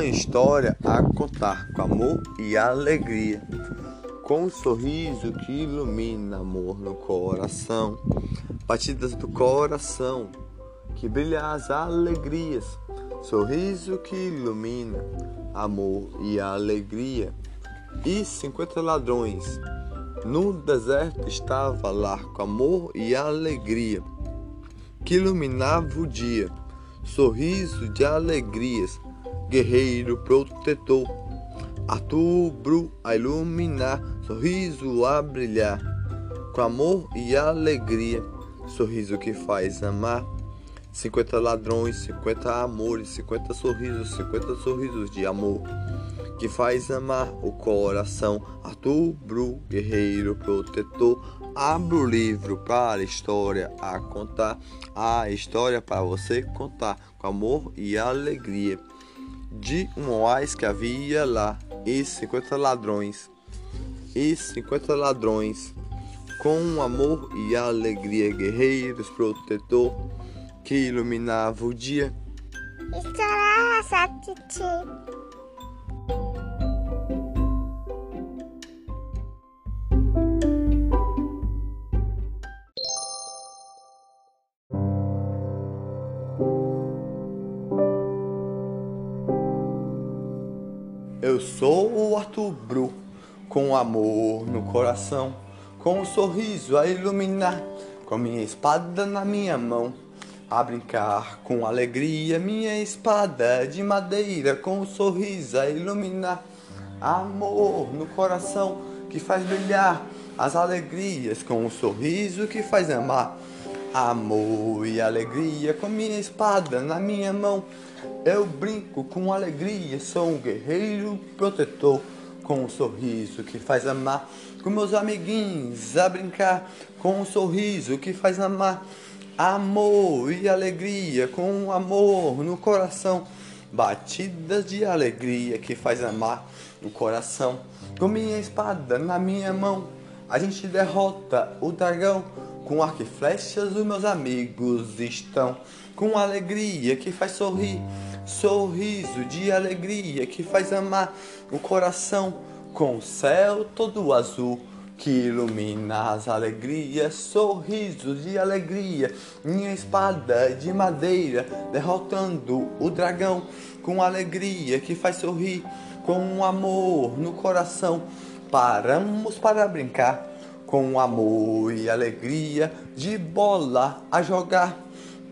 uma história a contar com amor e alegria, com um sorriso que ilumina amor no coração, batidas do coração que brilha as alegrias, sorriso que ilumina amor e alegria. E cinquenta ladrões no deserto estava lá com amor e alegria, que iluminava o dia, sorriso de alegrias guerreiro protetor. Artubro a iluminar, sorriso a brilhar, com amor e alegria, sorriso que faz amar. Cinquenta ladrões, cinquenta amores, cinquenta sorrisos, cinquenta sorrisos de amor, que faz amar o coração. Artubro, guerreiro protetor, abra o livro para a história a contar, a história para você contar, com amor e alegria de um oásis que havia lá, e cinquenta ladrões, e cinquenta ladrões, com amor e alegria, guerreiros, protetor, que iluminava o dia. Estará, sou o Arthur Bru, com amor no coração, com um sorriso a iluminar, com minha espada na minha mão, a brincar com alegria, minha espada de madeira, com um sorriso a iluminar, amor no coração que faz brilhar as alegrias, com um sorriso que faz amar. Amor e alegria com minha espada na minha mão. Eu brinco com alegria, sou um guerreiro protetor. Com um sorriso que faz amar, com meus amiguinhos a brincar. Com um sorriso que faz amar, amor e alegria, com amor no coração. Batidas de alegria que faz amar no coração. Com minha espada na minha mão, a gente derrota o dragão com arco e flechas os meus amigos estão com alegria que faz sorrir, sorriso de alegria que faz amar o coração com o céu todo azul que ilumina as alegrias, sorriso de alegria, minha espada de madeira derrotando o dragão com alegria que faz sorrir, com um amor no coração. Paramos para brincar com amor e alegria de bola a jogar.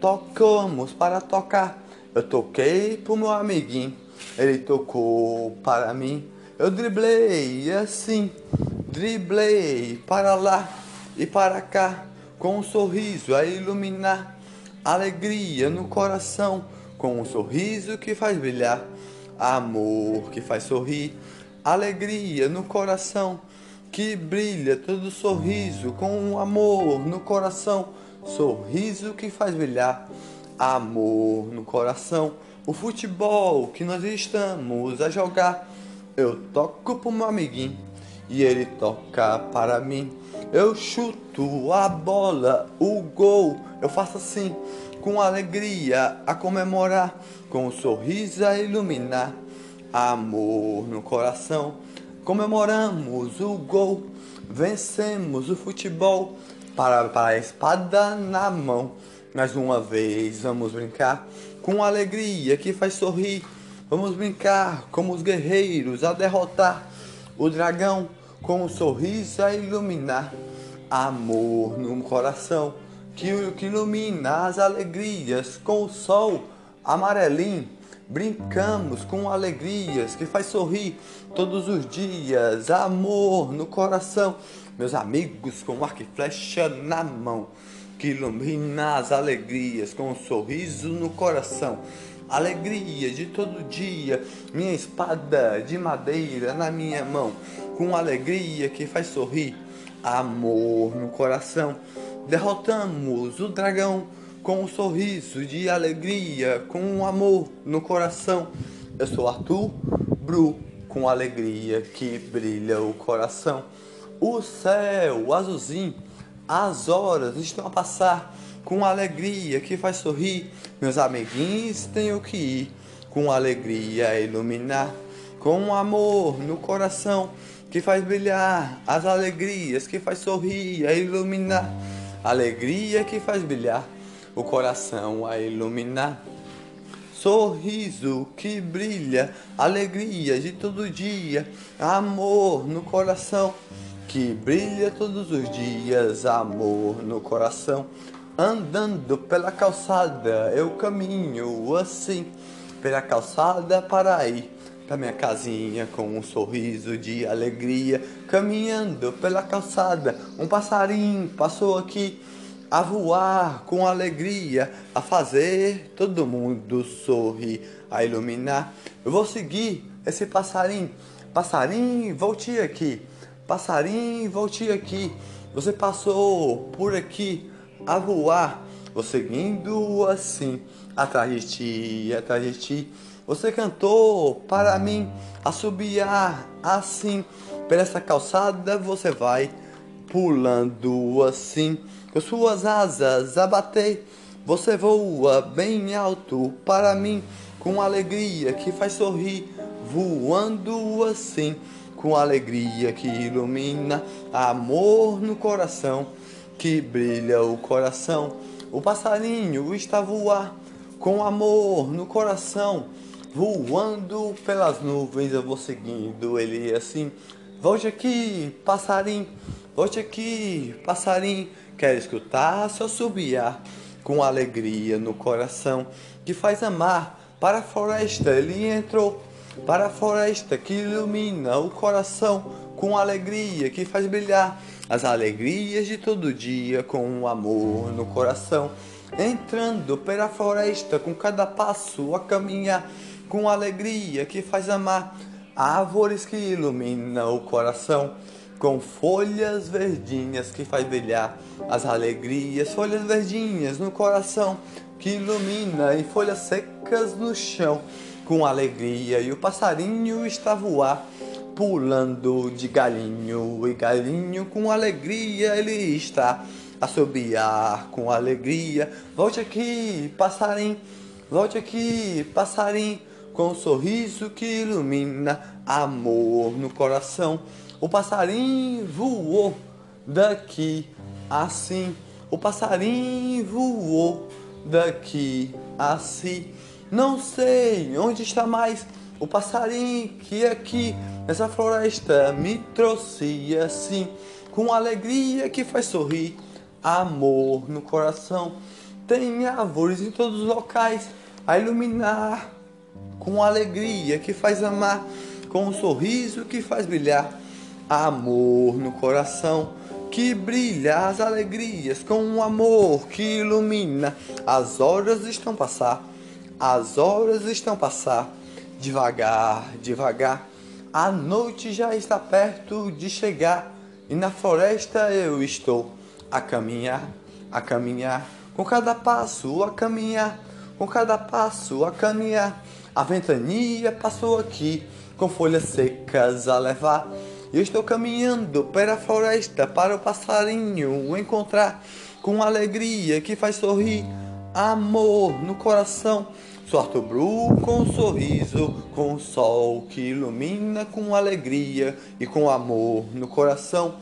Tocamos para tocar. Eu toquei pro meu amiguinho, ele tocou para mim. Eu driblei assim, driblei para lá e para cá, com um sorriso a iluminar, alegria no coração, com um sorriso que faz brilhar, amor que faz sorrir, alegria no coração que brilha todo sorriso com um amor no coração, sorriso que faz brilhar amor no coração. O futebol que nós estamos a jogar, eu toco pro meu amiguinho e ele toca para mim. Eu chuto a bola, o gol, eu faço assim, com alegria a comemorar, com um sorriso a iluminar, amor no coração comemoramos o gol, vencemos o futebol para, para a espada na mão. Mais uma vez vamos brincar com alegria que faz sorrir. Vamos brincar como os guerreiros a derrotar o dragão com um sorriso a iluminar. Amor no coração que, que ilumina as alegrias com o sol amarelinho Brincamos com alegrias que faz sorrir todos os dias, amor no coração. Meus amigos com arco e flecha na mão, que ilumina as alegrias com um sorriso no coração. Alegria de todo dia, minha espada de madeira na minha mão, com alegria que faz sorrir, amor no coração. Derrotamos o dragão com um sorriso de alegria, com um amor no coração. Eu sou Arthur Bru, com alegria que brilha o coração. O céu azulzinho, as horas estão a passar com alegria que faz sorrir. Meus amiguinhos tenho que ir com alegria iluminar, com amor no coração que faz brilhar as alegrias, que faz sorrir, a iluminar, alegria que faz brilhar o coração a iluminar. Sorriso que brilha, alegria de todo dia, amor no coração que brilha todos os dias, amor no coração. Andando pela calçada, eu caminho assim, pela calçada para ir pra minha casinha com um sorriso de alegria. Caminhando pela calçada, um passarinho passou aqui a voar com alegria, a fazer todo mundo sorrir, a iluminar. Eu vou seguir esse passarinho, passarinho, volte aqui, passarinho, volte aqui. Você passou por aqui a voar, vou seguindo assim, atrás de ti, atrás de ti. Você cantou para mim assobiar assim, por essa calçada você vai pulando assim com suas asas a bater. Você voa bem alto para mim, com alegria que faz sorrir, voando assim, com alegria que ilumina, amor no coração, que brilha o coração. O passarinho está a voar, com amor no coração, voando pelas nuvens. Eu vou seguindo ele assim. Volte aqui, passarinho, volte aqui, passarinho Quero escutar seu subiar com alegria no coração que faz amar. Para a floresta ele entrou, para a floresta que ilumina o coração com alegria que faz brilhar as alegrias de todo dia com o amor no coração. Entrando pela floresta com cada passo a caminhar com alegria que faz amar árvores que ilumina o coração com folhas verdinhas que faz brilhar as alegrias, folhas verdinhas no coração que ilumina e folhas secas no chão com alegria e o passarinho está voar pulando de galinho e galinho com alegria ele está a assobiar com alegria volte aqui passarinho volte aqui passarinho com um sorriso que ilumina amor no coração o passarinho voou daqui assim. O passarinho voou daqui assim. Não sei onde está mais o passarinho que aqui nessa floresta me trouxe assim, com alegria que faz sorrir, amor no coração. Tem árvores em todos os locais a iluminar, com alegria que faz amar, com um sorriso que faz brilhar amor no coração que brilha as alegrias com um amor que ilumina. As horas estão passar, as horas estão passar, devagar, devagar. A noite já está perto de chegar e na floresta eu estou a caminhar, a caminhar, com cada passo a caminhar, com cada passo a caminhar. A ventania passou aqui com folhas secas a levar eu estou caminhando pela floresta para o passarinho encontrar com alegria que faz sorrir, amor no coração. Sou Arthur Bru com um sorriso, com o sol que ilumina com alegria e com amor no coração.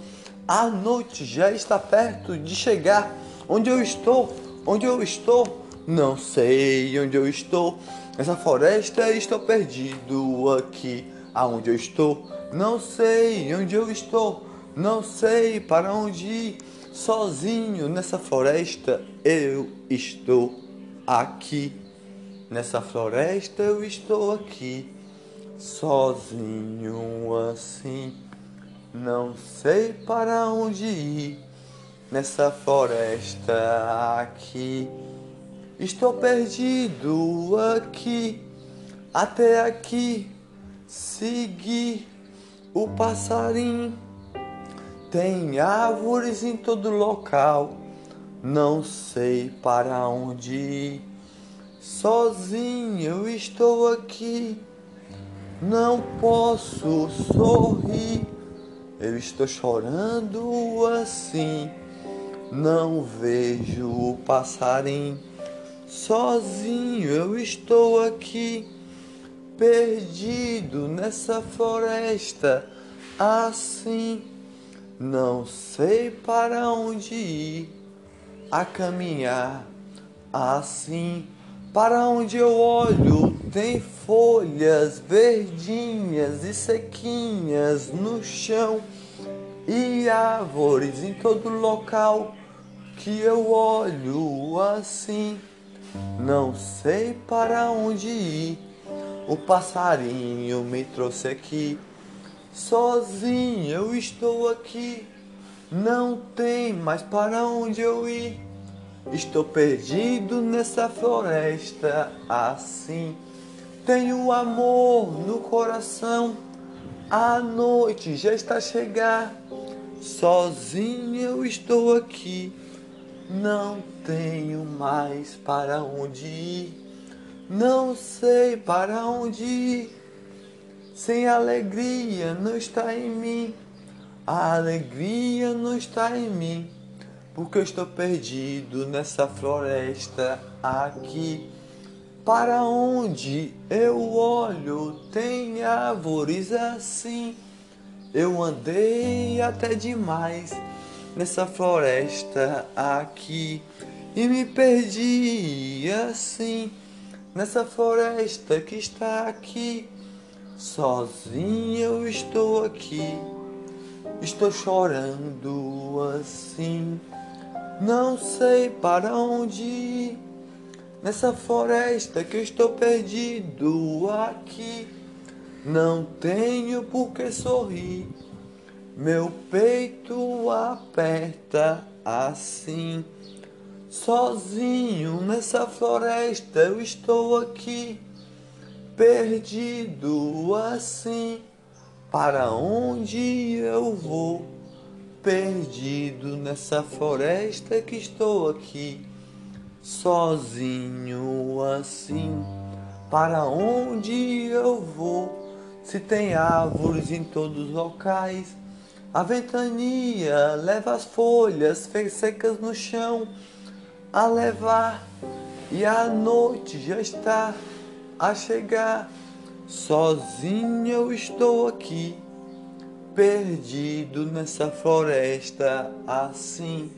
A noite já está perto de chegar. Onde eu estou? Onde eu estou? Não sei onde eu estou. Nessa floresta estou perdido aqui. Aonde eu estou? Não sei onde eu estou, não sei para onde ir. Sozinho nessa floresta eu estou aqui. Nessa floresta eu estou aqui, sozinho assim. Não sei para onde ir. Nessa floresta aqui, estou perdido aqui. Até aqui, seguir o passarinho tem árvores em todo local. Não sei para onde ir. Sozinho eu estou aqui. Não posso sorrir. Eu estou chorando assim. Não vejo o passarinho. Sozinho eu estou aqui. perdido nessa floresta assim. Não sei para onde ir a caminhar assim. Para onde eu olho tem folhas verdinhas e sequinhas no chão e árvores em todo local que eu olho assim. Não sei para onde ir. O passarinho me trouxe aqui. Sozinho eu estou aqui. Não tem mais para onde eu ir. Estou perdido nessa floresta assim. Tenho amor no coração. A noite já está a chegar. Sozinho eu estou aqui. Não tenho mais para onde ir. Não sei para onde ir. Sem alegria não está em mim. A alegria não está em mim. Porque eu estou perdido nessa floresta aqui. Para onde eu olho tem árvores assim. Eu andei até demais nessa floresta aqui e me perdi assim nessa floresta que está aqui. Sozinho eu estou aqui, estou chorando assim. Não sei para onde ir nessa floresta que eu estou perdido aqui. Não tenho por que sorrir meu peito aperta assim. Sozinho nessa floresta eu estou aqui, perdido assim. Para onde eu vou? Perdido nessa floresta que estou aqui, sozinho assim. Para onde eu vou? Se tem árvores em todos os locais a ventania leva as folhas secas no chão a levar, e a noite já está a chegar. Sozinho eu estou aqui, perdido nessa floresta assim.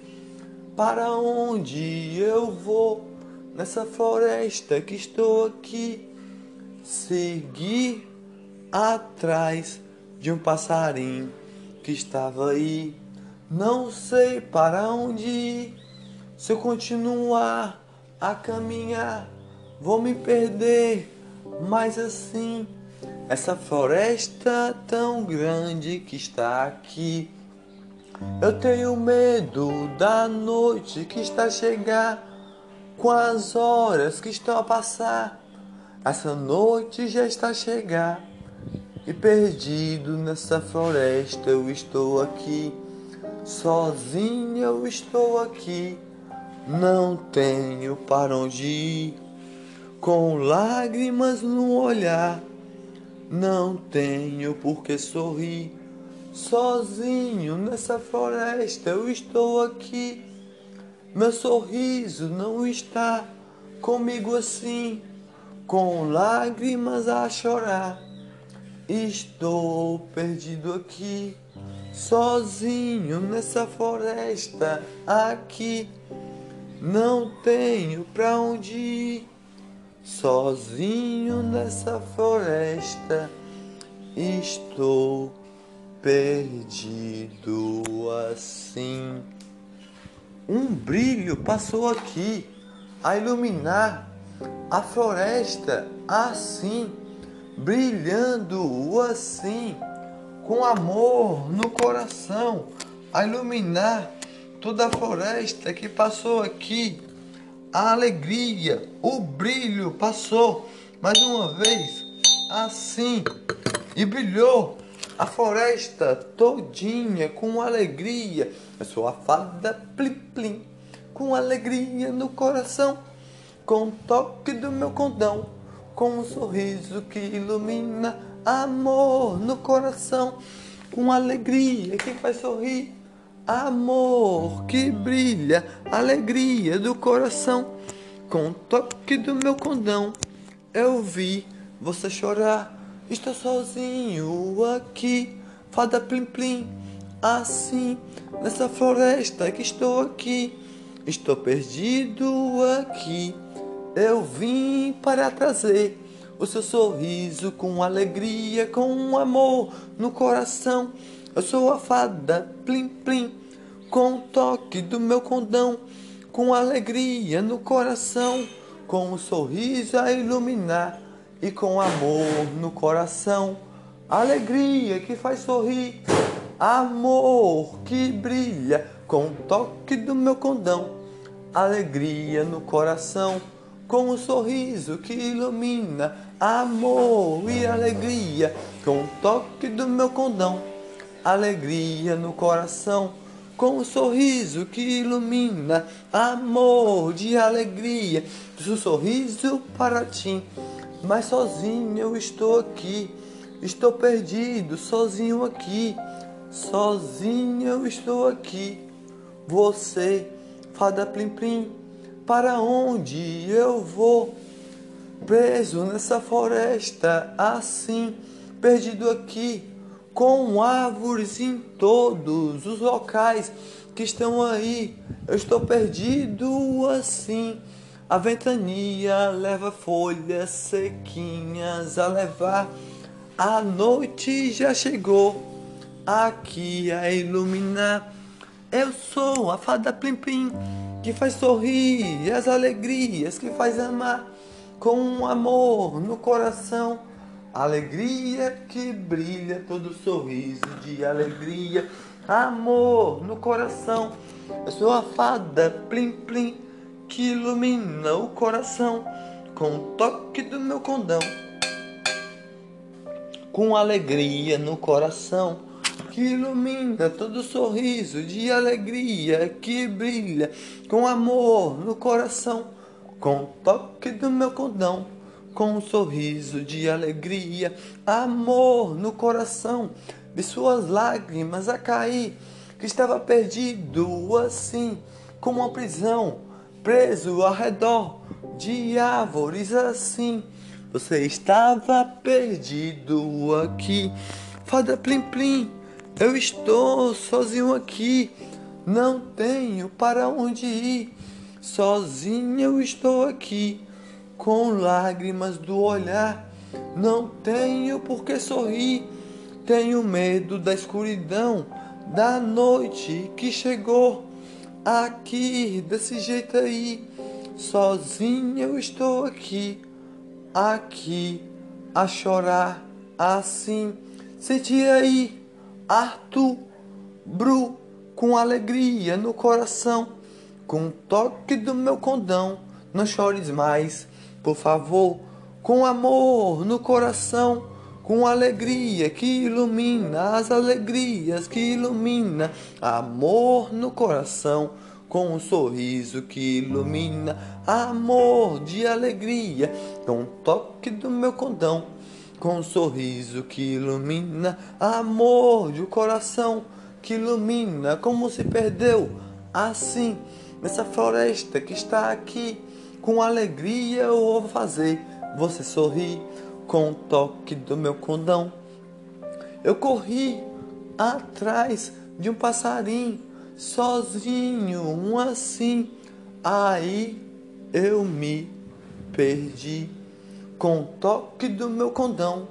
Para onde eu vou nessa floresta que estou aqui? Seguir atrás de um passarinho que estava aí. Não sei para onde ir. Se eu continuar a caminhar, vou me perder. Mas assim, essa floresta tão grande que está aqui. Eu tenho medo da noite que está a chegar, com as horas que estão a passar. Essa noite já está a chegar. E perdido nessa floresta eu estou aqui, sozinho eu estou aqui, não tenho para onde ir, com lágrimas no olhar, não tenho por que sorrir, sozinho nessa floresta eu estou aqui, meu sorriso não está comigo assim, com lágrimas a chorar Estou perdido aqui, sozinho nessa floresta aqui. Não tenho pra onde ir, sozinho nessa floresta. Estou perdido assim. Um brilho passou aqui a iluminar a floresta assim brilhando assim, com amor no coração, a iluminar toda a floresta que passou aqui. A alegria, o brilho passou. Mais uma vez assim. E brilhou a floresta todinha com alegria. Eu sou a fada plim plim, com alegria no coração, com o toque do meu condão com um sorriso que ilumina amor no coração, com alegria que faz sorrir, amor que brilha, alegria do coração, com o toque do meu condão. Eu vi você chorar. Estou sozinho aqui, fada plim plim, assim, nessa floresta que estou aqui. Estou perdido aqui. Eu vim para trazer o seu sorriso com alegria, com amor no coração. Eu sou a fada plim plim, com o toque do meu condão, com alegria no coração, com um sorriso a iluminar e com amor no coração. Alegria que faz sorrir, amor que brilha com o toque do meu condão. Alegria no coração, com um sorriso que ilumina, amor e alegria com o toque do meu condão. Alegria no coração, com um sorriso que ilumina, amor de alegria, do sorriso para ti mas sozinho eu estou aqui. Estou perdido, sozinho aqui. Sozinho eu estou aqui. Você, fada plim plim, para onde eu vou? Preso nessa floresta, assim, perdido aqui, com árvores em todos os locais que estão aí. Eu estou perdido assim. A ventania leva folhas sequinhas a levar. A noite já chegou aqui a iluminar. Eu sou a fada Plim Plim que faz sorrir as alegrias, que faz amar com um amor no coração. Alegria que brilha todo sorriso de alegria, amor no coração. Eu sou a fada Plim Plim que ilumina o coração com o toque do meu condão. Com alegria no coração que ilumina todo sorriso de alegria que brilha com amor no coração, com o toque do meu condão, com um sorriso de alegria, amor no coração, de suas lágrimas a cair, que estava perdido assim, como uma prisão preso ao redor de árvores assim. Você estava perdido aqui. Fada Plim Plim, eu estou sozinho aqui. Não tenho para onde ir. Sozinho eu estou aqui, com lágrimas do olhar. Não tenho por que sorrir. Tenho medo da escuridão, da noite que chegou aqui, desse jeito aí. Sozinho eu estou aqui, aqui, a chorar assim. Senti aí, Arthur, Bru, com alegria no coração, com um toque do meu condão. Não chores mais, por favor, com amor no coração com alegria que ilumina as alegrias que ilumina amor no coração com um sorriso que ilumina amor de alegria com um toque do meu condão com um sorriso que ilumina amor de coração que ilumina como se perdeu assim nessa floresta que está aqui com alegria eu vou fazer você sorrir com o toque do meu condão. Eu corri atrás de um passarinho, sozinho, um assim. Aí eu me perdi. Com o toque do meu condão,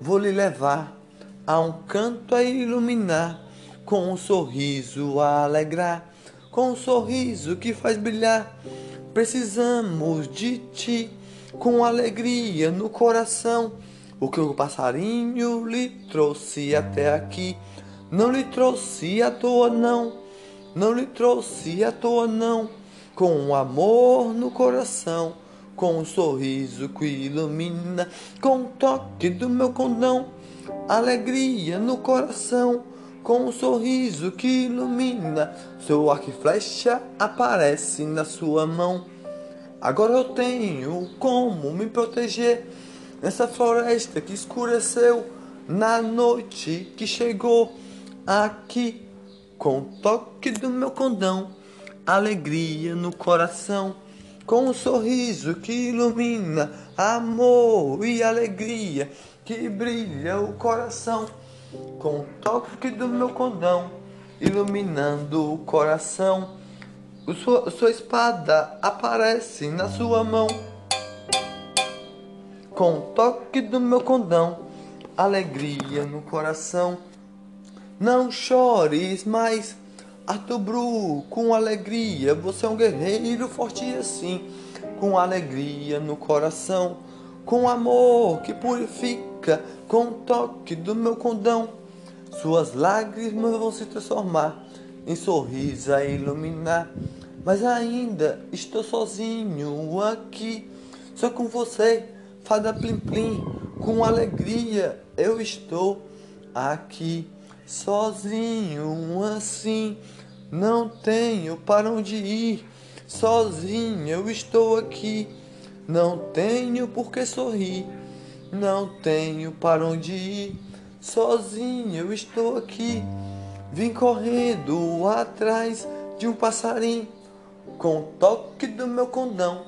vou lhe levar a um canto a iluminar, com um sorriso a alegrar, com um sorriso que faz brilhar. Precisamos de ti com alegria no coração. O que o passarinho lhe trouxe até aqui, não lhe trouxe à toa, não, não lhe trouxe à toa, não. Com um amor no coração, com um sorriso que ilumina, com um toque do meu condão, alegria no coração, com um sorriso que ilumina, seu arco e flecha aparece na sua mão. Agora eu tenho como me proteger nessa floresta que escureceu na noite que chegou aqui. Com o toque do meu condão, alegria no coração, com um sorriso que ilumina amor e alegria que brilha o coração, com o toque do meu condão iluminando o coração. O sua, sua espada aparece na sua mão, com o toque do meu condão, alegria no coração. Não chores mais Arthur Bru, com alegria, você é um guerreiro forte assim, com alegria no coração, com amor que purifica, com o toque do meu condão. Suas lágrimas vão se transformar em sorriso a iluminar. Mas ainda estou sozinho aqui, só com você, fada plim plim, com alegria eu estou aqui sozinho assim. Não tenho para onde ir, sozinho eu estou aqui. Não tenho por que sorrir, não tenho para onde ir, sozinho eu estou aqui. Vim correndo atrás de um passarinho, com o toque do meu condão,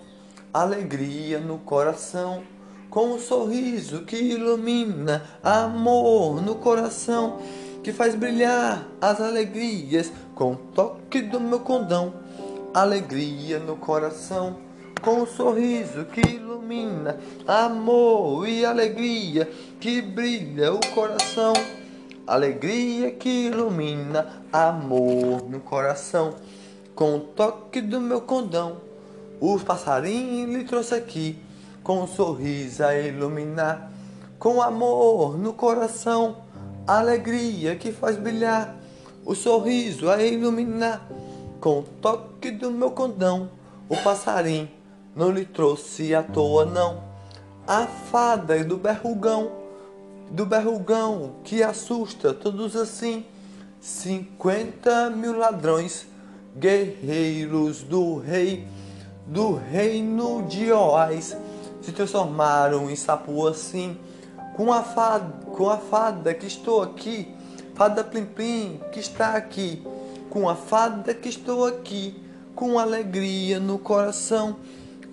alegria no coração, com um sorriso que ilumina amor no coração. Que faz brilhar as alegrias. Com o toque do meu condão. Alegria no coração, com um sorriso que ilumina amor e alegria que brilha o coração. Alegria que ilumina amor no coração, com o toque do meu condão. Os passarinhos lhe trouxe aqui, com um sorriso a iluminar, com amor no coração alegria que faz brilhar, o sorriso a iluminar. Com o toque do meu condão, o passarinho não lhe trouxe à toa, não. A fada do berrugão, do berrugão que assusta todos assim. Cinquenta mil ladrões, guerreiros do rei, do reino de Oás, se transformaram em sapo assim com a fada, com a fada que estou aqui, fada Plim Plim que está aqui, com a fada que estou aqui, com alegria no coração,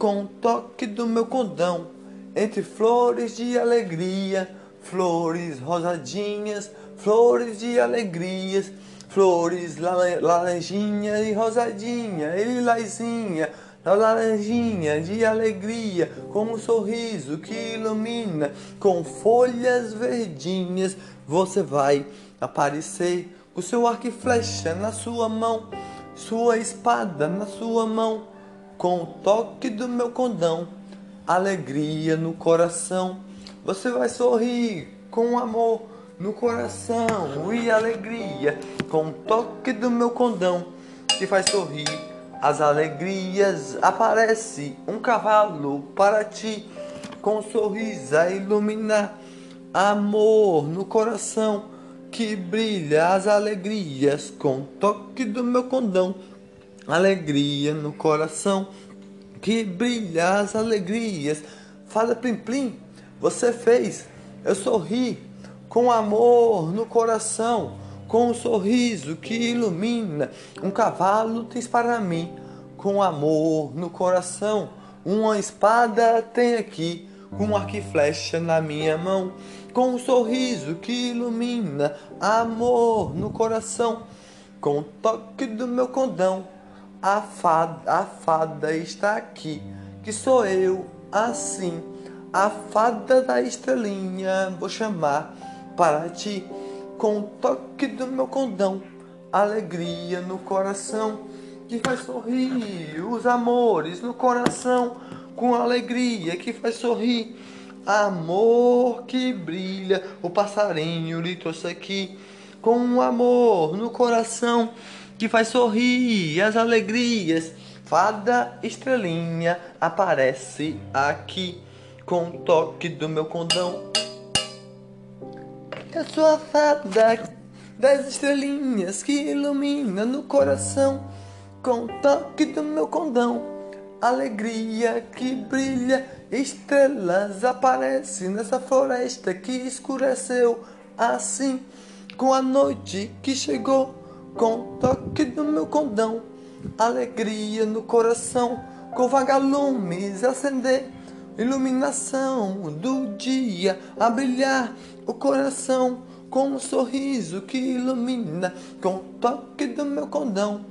com o toque do meu condão, entre flores de alegria, flores rosadinhas, flores de alegrias, flores laranjinha e rosadinha e lilazinha laranjinha de alegria, com um sorriso que ilumina, com folhas verdinhas, você vai aparecer o seu arco e flecha na sua mão, sua espada na sua mão, com o toque do meu condão, alegria no coração. Você vai sorrir com amor no coração e alegria, com o toque do meu condão, que faz sorrir as alegrias aparece um cavalo para ti, com um sorriso a iluminar, amor no coração que brilha as alegrias com toque do meu condão, alegria no coração que brilha as alegrias. Fala plim plim, você fez, eu sorri com amor no coração com um sorriso que ilumina. Um cavalo tens para mim, com amor no coração. Uma espada tem aqui, com um arco e flecha na minha mão. Com um sorriso que ilumina, amor no coração. Com o toque do meu condão, a fada, a fada está aqui, que sou eu, assim. A fada da estrelinha vou chamar para ti com o toque do meu condão, alegria no coração que faz sorrir os amores no coração, com alegria que faz sorrir. Amor que brilha, o passarinho lhe trouxe aqui, com amor no coração que faz sorrir as alegrias. Fada estrelinha aparece aqui, com o toque do meu condão eu sou a fada das estrelinhas que ilumina no coração com o toque do meu condão. Alegria que brilha, estrelas aparecem nessa floresta que escureceu assim com a noite que chegou com toque do meu condão. Alegria no coração com vagalumes acender, iluminação do dia a brilhar o coração com um sorriso que ilumina, com toque do meu condão,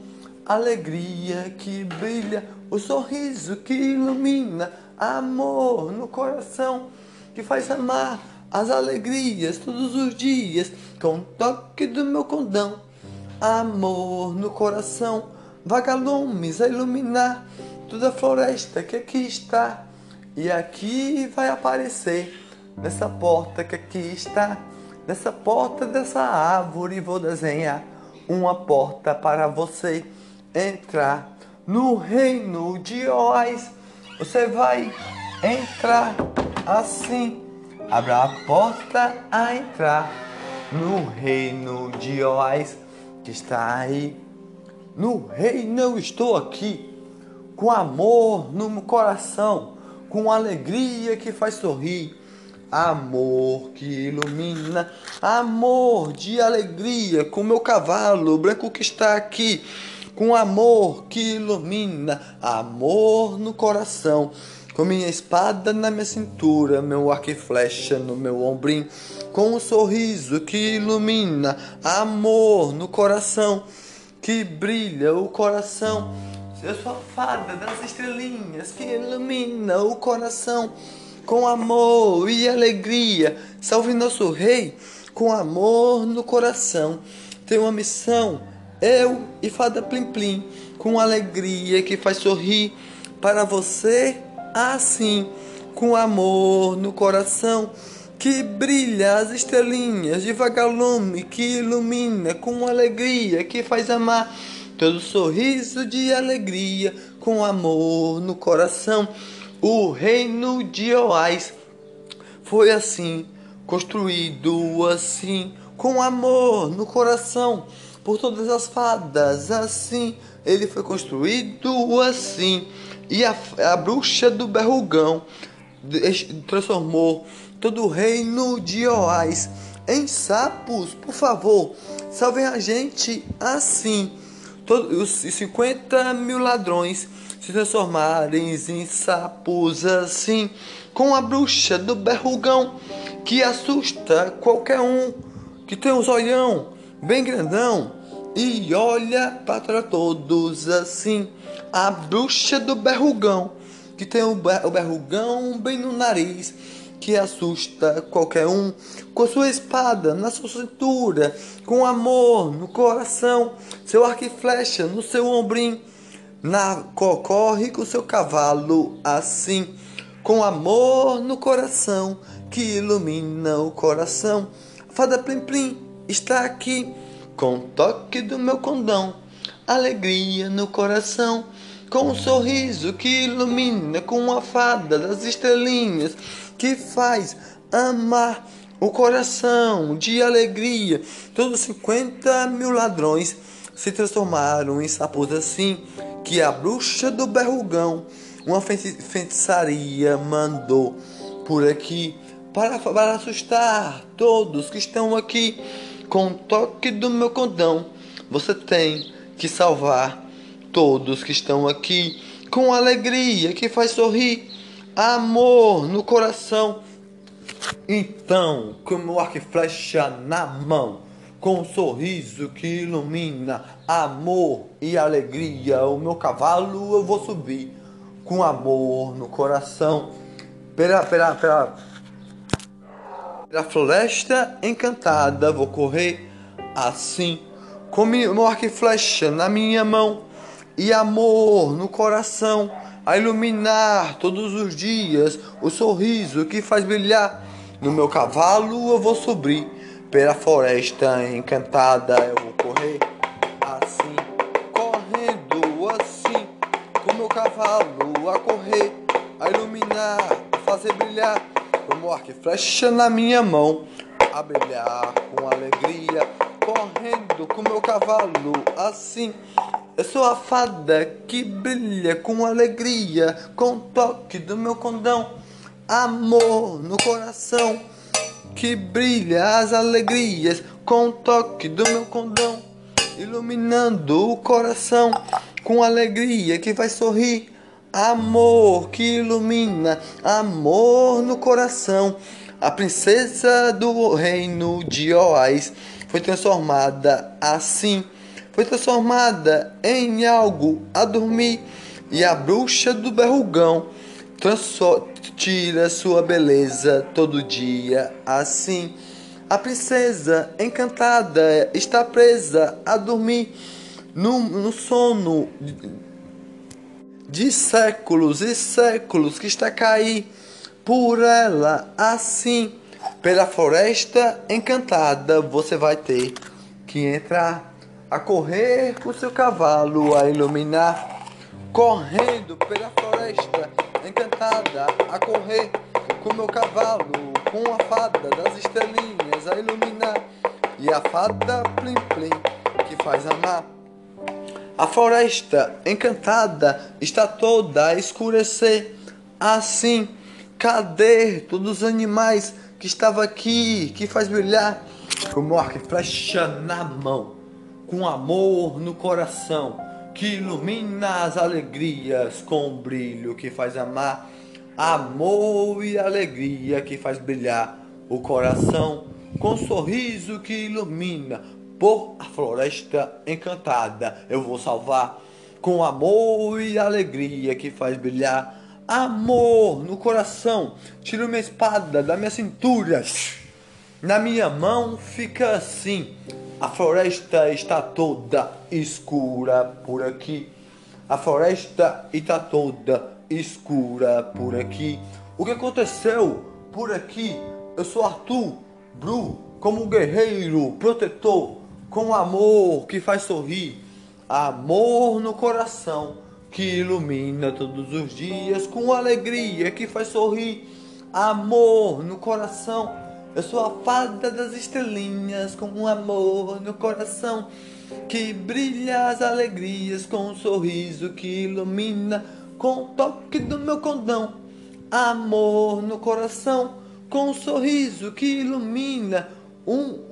alegria que brilha, o sorriso que ilumina, amor no coração que faz amar as alegrias todos os dias, com toque do meu condão, amor no coração, vagalumes a iluminar toda a floresta que aqui está. E aqui vai aparecer, nessa porta que aqui está, nessa porta dessa árvore, vou desenhar uma porta para você entrar no reino de Oz. Você vai entrar assim, abra a porta a entrar no reino de Oz que está aí. No reino eu estou aqui com amor no coração, com alegria que faz sorrir, amor que ilumina, amor de alegria, com meu cavalo branco que está aqui, com amor que ilumina, amor no coração. Com minha espada na minha cintura, meu arco e flecha no meu ombrim, com um sorriso que ilumina, amor no coração, que brilha o coração eu sou a fada das estrelinhas que ilumina o coração com amor e alegria. Salve nosso rei com amor no coração. Tenho uma missão, eu e fada Plim Plim, com alegria que faz sorrir para você assim, com amor no coração que brilha as estrelinhas de vagalume que ilumina com alegria que faz amar todo sorriso de alegria, com amor no coração. O reino de Oás foi assim, construído assim, com amor no coração, por todas as fadas, assim. Ele foi construído assim. E a, a bruxa do berrugão transformou todo o reino de Oás em sapos. Por favor, salvem a gente assim todos os 50 mil ladrões se transformarem em sapos assim, com a bruxa do berrugão que assusta qualquer um que tem um olhão bem grandão e olha para todos assim. A bruxa do berrugão que tem o berrugão bem no nariz que assusta qualquer um, com sua espada na sua cintura, com amor no coração, seu arco e flecha no seu ombrim, na corre com seu cavalo assim, com amor no coração, que ilumina o coração. Fada Plim Plim está aqui, com o toque do meu condão, alegria no coração com um sorriso que ilumina, com a fada das estrelinhas que faz amar o coração de alegria. Todos 50 mil ladrões se transformaram em sapos assim que a bruxa do berrugão, uma feitiçaria, mandou por aqui para, para assustar todos que estão aqui. Com o toque do meu condão, você tem que salvar todos que estão aqui com alegria que faz sorrir, amor no coração. Então, com meu arco e flecha na mão, com um sorriso que ilumina amor e alegria, o meu cavalo eu vou subir com amor no coração. Pela, pela, pela, pela floresta encantada vou correr assim, com meu arco e flecha na minha mão e amor no coração, a iluminar todos os dias o sorriso que faz brilhar. No meu cavalo eu vou subir pela floresta encantada, eu vou correr. Assim, correndo assim, com meu cavalo a correr, a iluminar, a fazer brilhar, como arco e flecha na minha mão, a brilhar com alegria, correndo com meu cavalo assim eu sou a fada que brilha com alegria, com o toque do meu condão. Amor no coração que brilha as alegrias, com o toque do meu condão. Iluminando o coração com alegria que vai sorrir. amor que ilumina, amor no coração. A princesa do reino de Oás foi transformada assim, foi transformada em algo a dormir, e a bruxa do berrugão tira sua beleza todo dia assim. A princesa encantada está presa a dormir no, no sono de séculos e séculos que está a cair por ela assim. Pela floresta encantada você vai ter que entrar a correr com seu cavalo a iluminar, correndo pela floresta encantada a correr com meu cavalo, com a fada das estrelinhas a iluminar e a fada plim plim que faz amar. A floresta encantada está toda a escurecer. Assim, cadê todos os animais que estavam aqui, que faz brilhar como arco e flecha na mão, com amor no coração, que ilumina as alegrias com o brilho que faz amar, amor e alegria que faz brilhar o coração, com sorriso que ilumina por a floresta encantada eu vou salvar com amor e alegria que faz brilhar amor no coração. Tiro minha espada da minha cintura. Na minha mão fica assim. A floresta está toda escura por aqui. A floresta está toda escura por aqui. O que aconteceu por aqui? Eu sou Arthur Bru, como guerreiro protetor com amor que faz sorrir, amor no coração que ilumina todos os dias, com alegria que faz sorrir, amor no coração. Eu sou a fada das estrelinhas com um amor no coração que brilha as alegrias com um sorriso que ilumina com o toque do meu condão. Amor no coração com um sorriso que ilumina um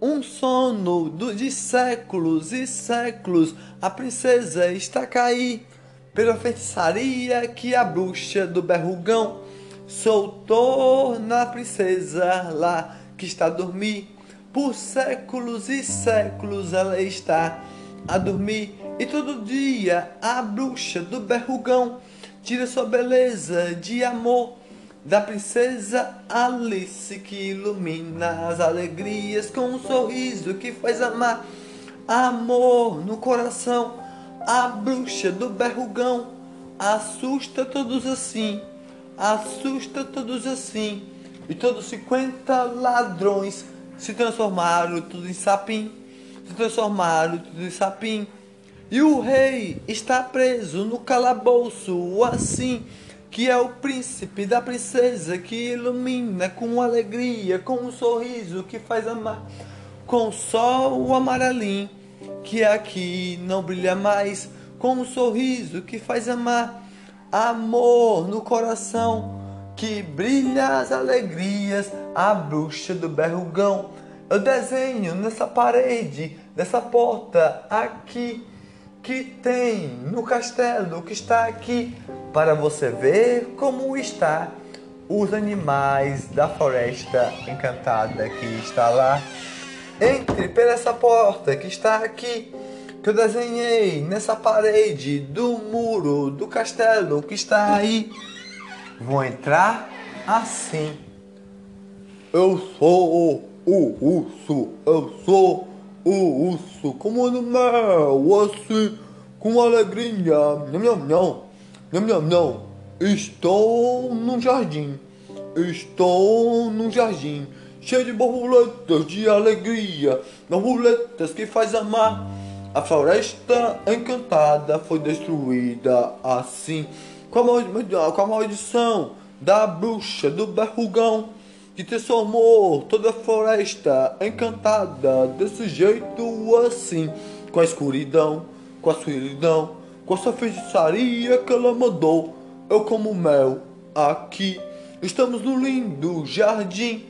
um sono de séculos e séculos, a princesa está a pela feitiçaria que a bruxa do berrugão soltou na princesa lá que está a dormir. Por séculos e séculos ela está a dormir e todo dia a bruxa do berrugão tira sua beleza de amor da princesa Alice que ilumina as alegrias com um sorriso que faz amar amor no coração. A bruxa do berrugão assusta todos assim, assusta todos assim. E todos 50 ladrões se transformaram tudo em sapim, se transformaram tudo em sapim. E o rei está preso no calabouço assim que é o príncipe da princesa que ilumina com alegria, com um sorriso que faz amar, com o sol amarelinho que aqui não brilha mais, com um sorriso que faz amar, amor no coração que brilha as alegrias, a bruxa do berrugão. Eu desenho nessa parede, dessa porta aqui que tem no castelo que está aqui para você ver como está os animais da floresta encantada que está lá. Entre pela essa porta que está aqui, que eu desenhei nessa parede do muro do castelo que está aí. Vou entrar assim. Eu sou o urso, eu sou o urso, como no mel, assim, com alegria. Não, não, não. Não, não, não. Estou num jardim. Estou num jardim cheio de borboletas de alegria, borboletas que faz amar. A floresta encantada foi destruída assim, com a, maldição da bruxa do berrugão que transformou toda a floresta encantada desse jeito assim, com a escuridão, com a solidão com essa feitiçaria que ela mandou. Eu como mel aqui. Estamos no lindo jardim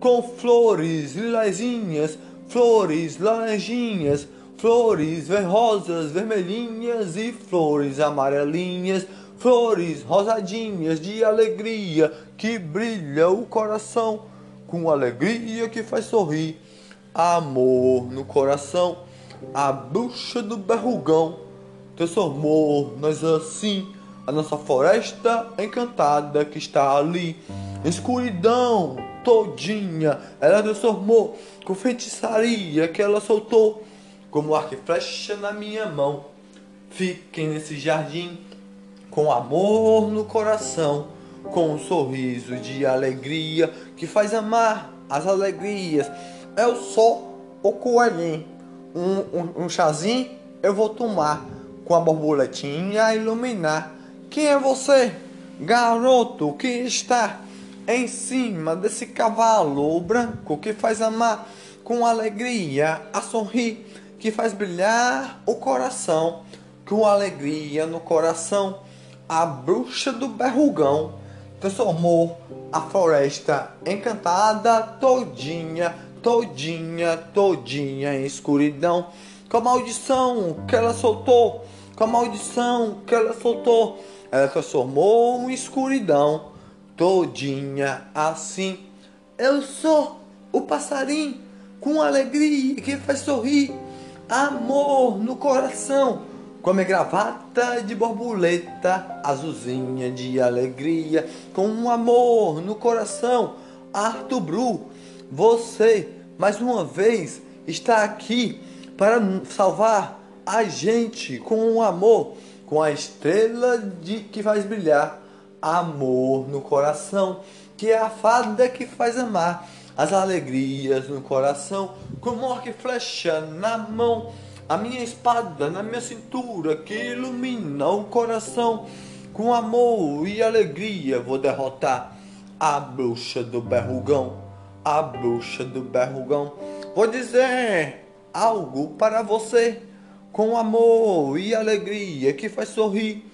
com flores lilazinhas, flores laranjinhas, flores rosas, vermelhinhas e flores amarelinhas, flores rosadinhas de alegria que brilha o coração, com alegria que faz sorrir, amor no coração, a bruxa do berrugão transformou nós assim a nossa floresta encantada que está ali, escuridão todinha, ela transformou com feitiçaria que ela soltou como arco e flecha na minha mão. Fiquem nesse jardim com amor no coração, com um sorriso de alegria que faz amar as alegrias. Eu sou o coelhinho, um, um, um chazinho eu vou tomar com a borboletinha a iluminar. Quem é você, garoto, que está em cima desse cavalo branco que faz amar com alegria a sorrir? Que faz brilhar o coração, com alegria no coração, a bruxa do berrugão transformou a floresta encantada todinha, todinha, todinha em escuridão. Com a maldição que ela soltou, com a maldição que ela soltou, ela transformou em escuridão todinha assim. Eu sou o passarinho com alegria que faz sorrir amor no coração, com minha gravata de borboleta, azulzinha de alegria, com um amor no coração. Arthur Bru, você mais uma vez está aqui para salvar a gente com um amor, com a estrela de que faz brilhar amor no coração, que é a fada que faz amar as alegrias no coração, como e flecha na mão, a minha espada na minha cintura que ilumina o coração. Com amor e alegria vou derrotar a bruxa do berrugão, a bruxa do berrugão. Vou dizer algo para você, com amor e alegria que faz sorrir,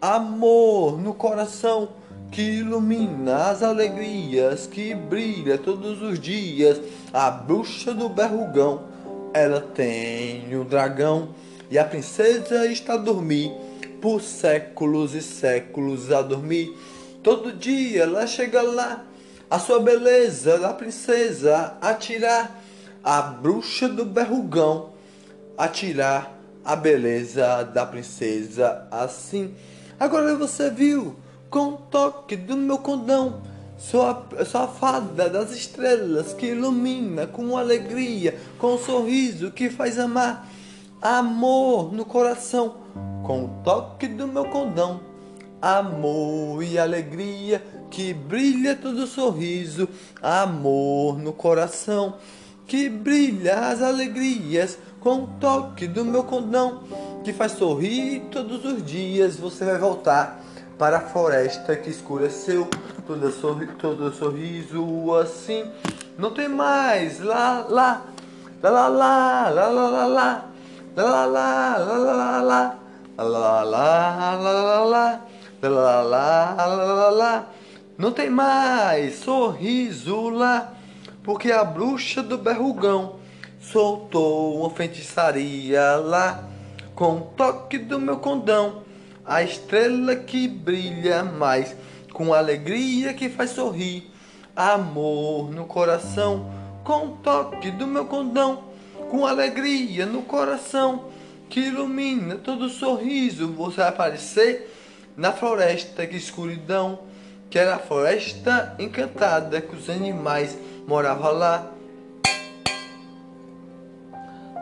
amor no coração que ilumina as alegrias, que brilha todos os dias. A bruxa do berrugão, ela tem um dragão e a princesa está a dormir por séculos e séculos a dormir. Todo dia ela chega lá, a sua beleza da princesa a tirar. A bruxa do berrugão a tirar a beleza da princesa assim. Agora você viu com toque do meu condão. Sou a, sou a fada das estrelas que ilumina com alegria, com um sorriso que faz amar. Amor no coração, com o toque do meu condão. Amor e alegria que brilha todo sorriso. Amor no coração, que brilha as alegrias com o toque do meu condão. Que faz sorrir todos os dias. Você vai voltar para a floresta que escureceu, todo, sorri todo sorriso assim. Não tem mais. Lá, lá, lá, lá, lá, lá, lá, lá, lá, lá, lá, lá, lá, lá, lá, lá, lá, lá, lá, lá, não tem mais. Sorriso lá, porque a bruxa do berrugão soltou uma feitiçaria lá, com o toque do meu condão a estrela que brilha mais, com alegria que faz sorrir, amor no coração, com o toque do meu condão, com alegria no coração, que ilumina todo sorriso, você vai aparecer na floresta que escuridão, que era a floresta encantada que os animais moravam lá.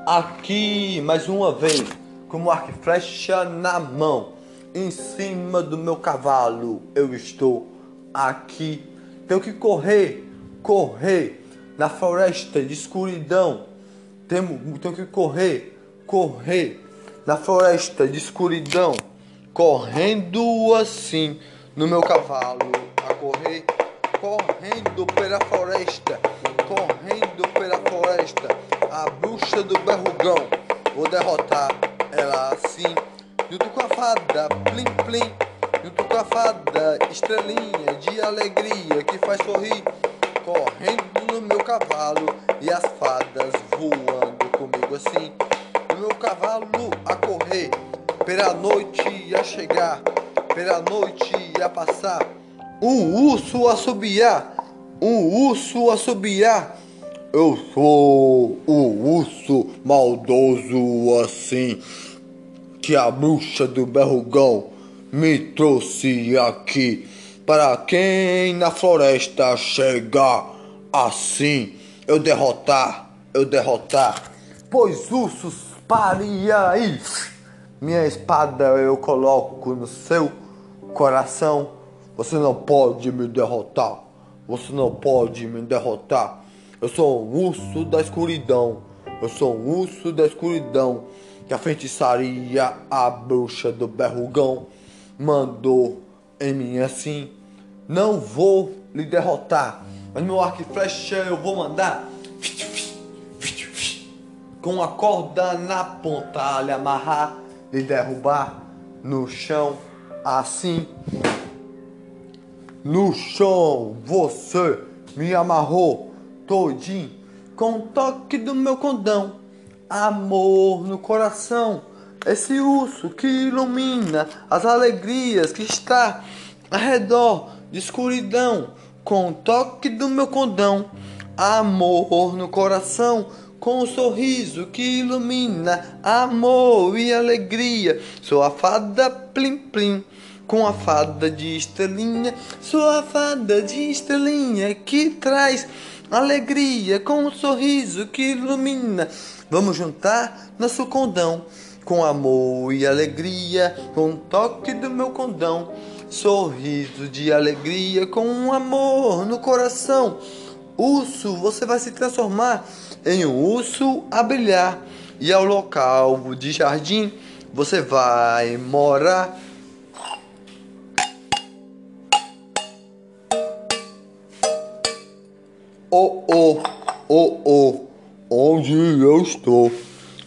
Aqui, mais uma vez, com o arco e flecha na mão em cima do meu cavalo eu estou aqui. Tenho que correr, correr na floresta de escuridão. Tenho, tenho que correr, correr na floresta de escuridão. Correndo assim no meu cavalo a correr, correndo pela floresta, correndo pela floresta. A bruxa do berrugão, vou derrotar ela assim junto com a fada Plim Plim, junto com a fada Estrelinha de alegria que faz sorrir, correndo no meu cavalo e as fadas voando comigo assim. no meu cavalo a correr, pela noite a chegar, pela noite a passar. Um urso assobiar, um urso assobiar. Eu sou o urso maldoso assim que a bruxa do berrugão me trouxe aqui para quem na floresta chegar assim eu derrotar, eu derrotar. Pois ursos, parem aí. Minha espada eu coloco no seu coração. Você não pode me derrotar. Você não pode me derrotar. Eu sou um urso da escuridão. Eu sou um urso da escuridão. Que a feitiçaria, a bruxa do berrugão, mandou em mim assim. Não vou lhe derrotar, mas meu arco e flecha eu vou mandar com a corda na ponta, lhe amarrar, lhe derrubar no chão, assim. No chão, você me amarrou todinho com o toque do meu condão. Amor no coração, esse urso que ilumina as alegrias que está ao redor de escuridão, com o toque do meu condão. Amor no coração, com o um sorriso que ilumina amor e alegria. Sou a fada plim plim, com a fada de estrelinha. Sou a fada de estrelinha que traz alegria, com um sorriso que ilumina. Vamos juntar nosso condão com amor e alegria, com o toque do meu condão. Sorriso de alegria, com um amor no coração. Urso, você vai se transformar em um urso a brilhar. E ao local de jardim você vai morar. Oh, oh, oh, oh, onde eu estou?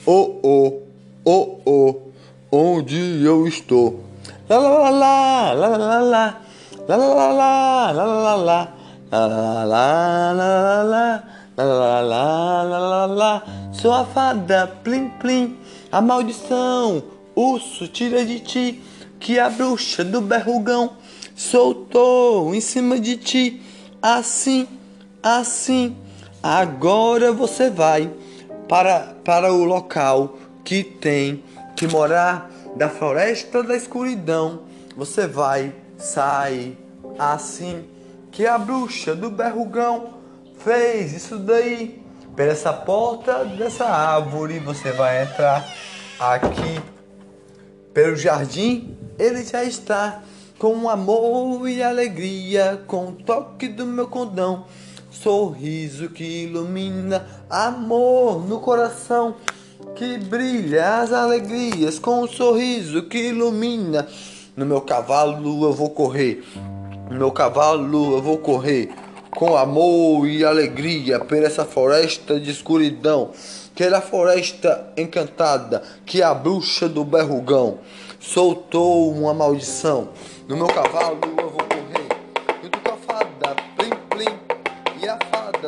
Oh, oh, oh, oh, onde eu estou? La la la la, la la la la, la la la la, la la la la, la la la la la sou a fada, plim, plim, a maldição, urso tira de ti, que a bruxa do berrugão soltou em cima de ti, assim, assim, agora você vai para, para o local que tem que morar da floresta da escuridão, você vai sair assim, que a bruxa do berrugão fez isso daí. Pela essa porta dessa árvore você vai entrar aqui pelo jardim. Ele já está com amor e alegria, com o toque do meu condão. Sorriso que ilumina amor no coração, que brilha as alegrias com um sorriso que ilumina. No meu cavalo eu vou correr, no meu cavalo eu vou correr com amor e alegria por essa floresta de escuridão, que era a floresta encantada, que a bruxa do berrugão soltou uma maldição. No meu cavalo eu vou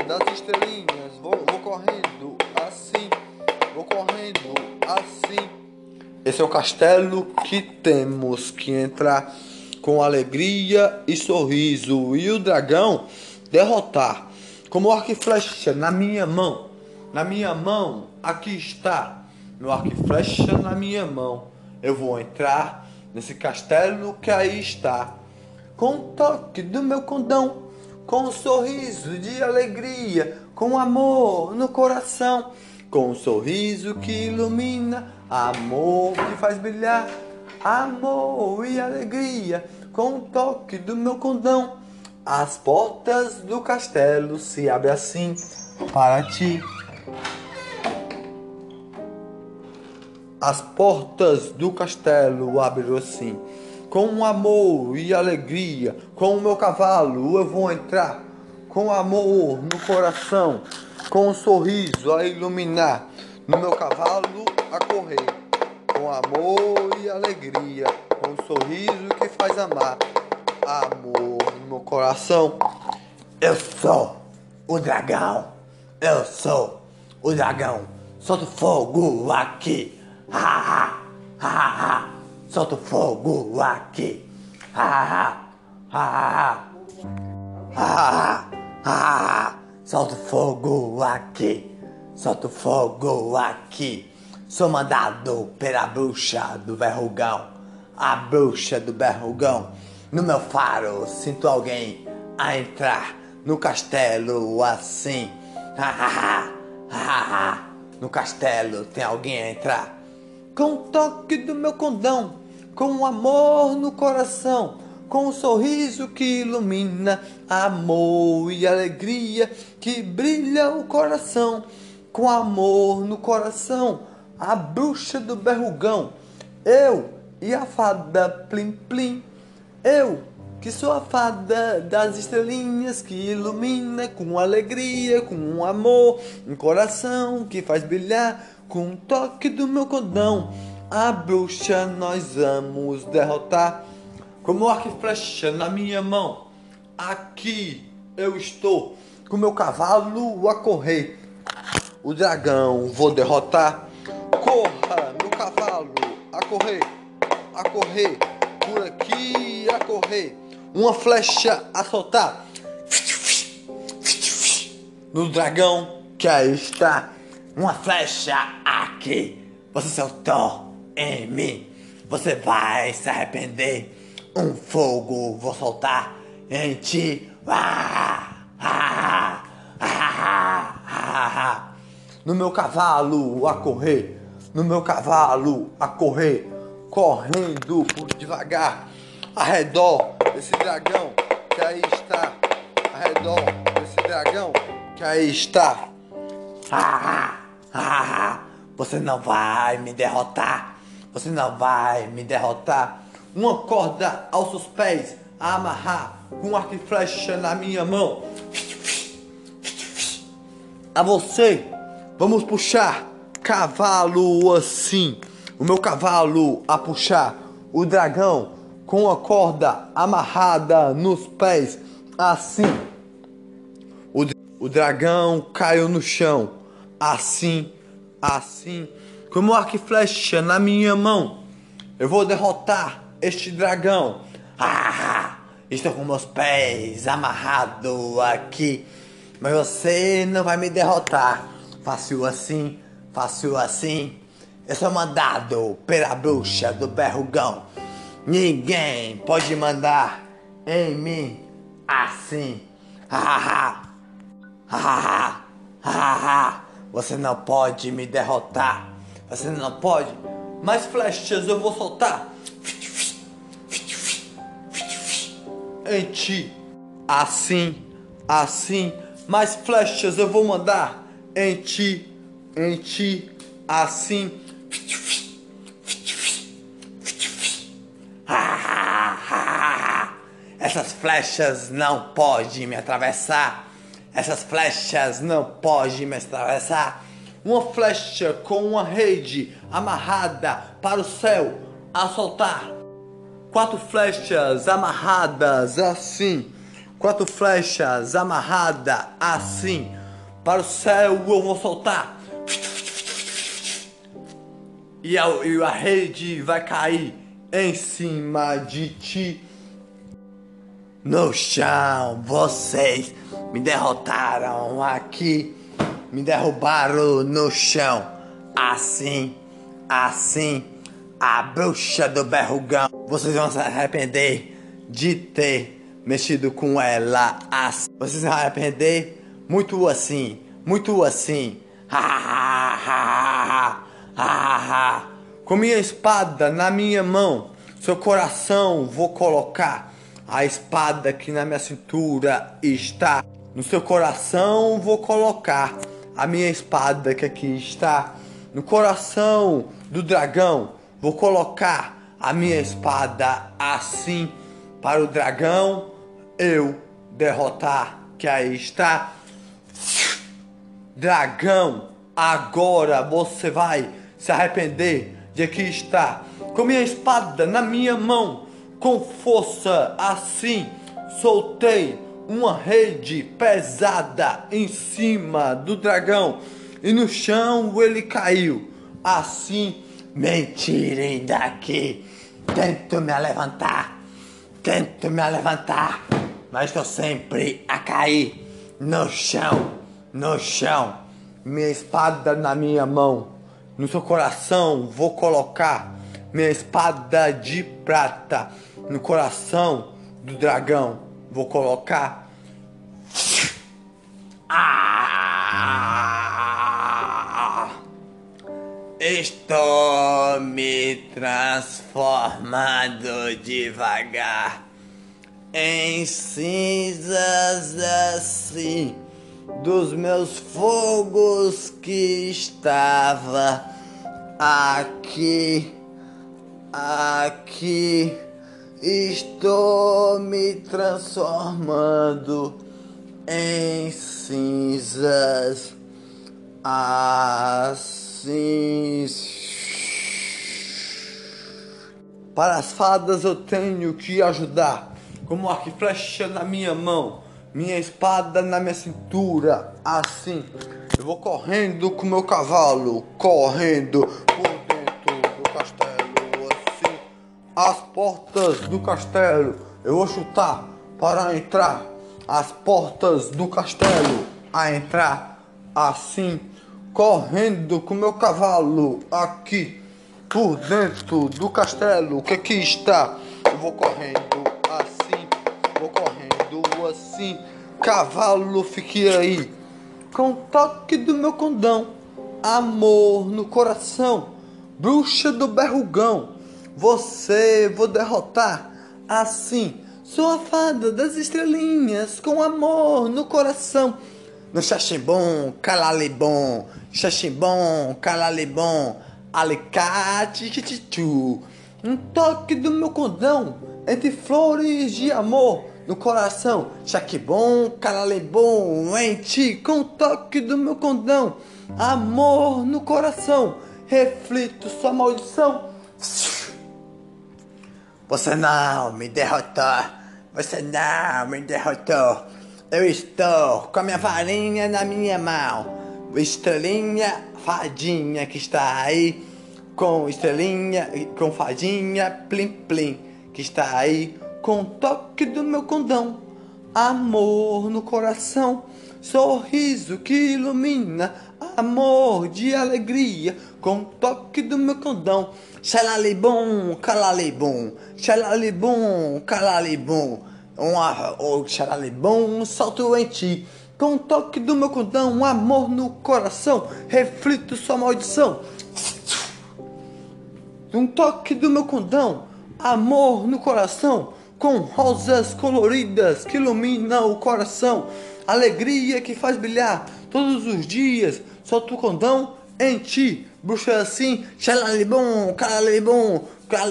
das estrelinhas. Vou, vou correndo assim, vou correndo assim. Esse é o castelo que temos que entrar com alegria e sorriso. E o dragão derrotar. Como arco e flecha na minha mão. Na minha mão, aqui está. Meu arco e flecha na minha mão. Eu vou entrar nesse castelo que aí está. Com o toque do meu condão. Com um sorriso de alegria. Com amor no coração. Com um sorriso que ilumina. Amor que faz brilhar. Amor e alegria. Com o toque do meu condão as portas do castelo se abrem assim para ti. As portas do castelo abrem assim. Com amor e alegria, com o meu cavalo eu vou entrar. Com amor no coração, com um sorriso a iluminar. No meu cavalo a correr. Com amor e alegria, com um sorriso que faz amar amor no meu coração. Eu sou o dragão. Eu sou o dragão. solta o fogo aqui. Ha, ha, ha, ha. Solta o fogo aqui. Ha. Ha, ha, ha. Solta o fogo aqui. Solta o fogo aqui. Sou mandado pela bruxa do verrugão. A bruxa do verrugão. No meu faro sinto alguém a entrar no castelo assim. Ha, ha, ha, ha, ha. No castelo tem alguém a entrar. Com o toque do meu condão, com o amor no coração, com o sorriso que ilumina, amor e alegria que brilha o coração. Com amor no coração, a bruxa do berrugão, eu e a fada Plim Plim, eu que sou a fada das estrelinhas que ilumina com alegria, com um amor, um coração que faz brilhar com um toque do meu condão. A bruxa nós vamos derrotar. Como arco e flecha na minha mão, aqui eu estou com meu cavalo a correr. O dragão vou derrotar. Corra, meu cavalo, a correr, a correr, por aqui a correr uma flecha a soltar no dragão que aí está. Uma flecha aqui. Você soltou em mim. Você vai se arrepender. Um fogo vou soltar em ti. No meu cavalo a correr. No meu cavalo a correr. Correndo por devagar. Arredor desse dragão que aí está, ao redor desse dragão que aí está. Ah, você não vai me derrotar, você não vai me derrotar. Uma corda aos seus pés, a amarrar com um arco e flecha na minha mão. A você, vamos puxar cavalo assim. O meu cavalo a puxar o dragão com a corda amarrada nos pés, assim. O, o dragão caiu no chão, assim, assim, como arco e flecha na minha mão. Eu vou derrotar este dragão. Ah, estou com meus pés amarrados aqui, mas você não vai me derrotar. Fácil assim, fácil assim. Eu sou mandado pela bruxa do berrugão. Ninguém pode mandar em mim assim. Ha, ha, ha, Você não pode me derrotar. Você não pode. Mais flechas eu vou soltar. Em ti. Assim, assim. Mais flechas eu vou mandar em ti, em ti, assim. Essas flechas não podem me atravessar. Essas flechas não podem me atravessar. Uma flecha com uma rede amarrada para o céu a soltar. Quatro flechas amarradas assim. Quatro flechas amarradas assim. Para o céu eu vou soltar. E a, e a rede vai cair em cima de ti no chão. Vocês me derrotaram aqui, me derrubaram no chão. Assim, assim, a bruxa do berrugão. Vocês vão se arrepender de ter mexido com ela assim. Vocês vão se arrepender muito assim, muito assim. Com minha espada na minha mão, seu coração vou colocar a espada que na minha cintura está. No seu coração vou colocar a minha espada que aqui está. No coração do dragão vou colocar a minha espada assim para o dragão eu derrotar que aí está. Dragão, agora você vai se arrepender de aqui estar com minha espada na minha mão com força assim soltei uma rede pesada em cima do dragão. e no chão ele caiu. Assim, me tirem daqui. Tento me levantar, tento me levantar, mas estou sempre a cair no chão, no chão. Minha espada na minha mão, no seu coração vou colocar minha espada de prata. No coração do dragão vou colocar. Ah! Estou me transformando devagar em cinzas assim dos meus fogos que estava aqui, aqui. Estou me transformando em cinzas assim. Para as fadas eu tenho que ajudar, como arco flecha na minha mão, minha espada na minha cintura, assim. Eu vou correndo com meu cavalo, correndo por As portas do castelo eu vou chutar para entrar. As portas do castelo a entrar, assim. Correndo com meu cavalo aqui por dentro do castelo. O que aqui está? Eu vou correndo assim, vou correndo assim. Cavalo, fique aí. Com toque do meu condão, amor no coração. Bruxa do berrugão, você vou derrotar assim. Sou a fada das estrelinhas, com amor no coração. No xaximbom, calalibom, xaximbom, calalibom, alicate, tititu. Um toque do meu condão, entre flores de amor no coração. Xaquibom, calalibom, em ti, com um toque do meu condão. Amor no coração, reflito sua maldição. Você não me derrotou, você não me derrotou. Eu estou com a minha varinha na minha mão. Estrelinha, fadinha que está aí. Com estrelinha, com fadinha, plim plim que está aí. Com o toque do meu condão. Amor no coração. Sorriso que ilumina. Amor de alegria. Com o toque do meu condão. Xalalibum, calalibum. Xalalibum, calalibum. Um, ar- oh, xalalibum, salto em ti. Com o toque do meu condão, um amor no coração, reflito sua maldição. Um toque do meu condão, amor no coração, com rosas coloridas que iluminam o coração, alegria que faz brilhar todos os dias. Solta o condão em ti, bruxa assim, xalalibum, calalibum,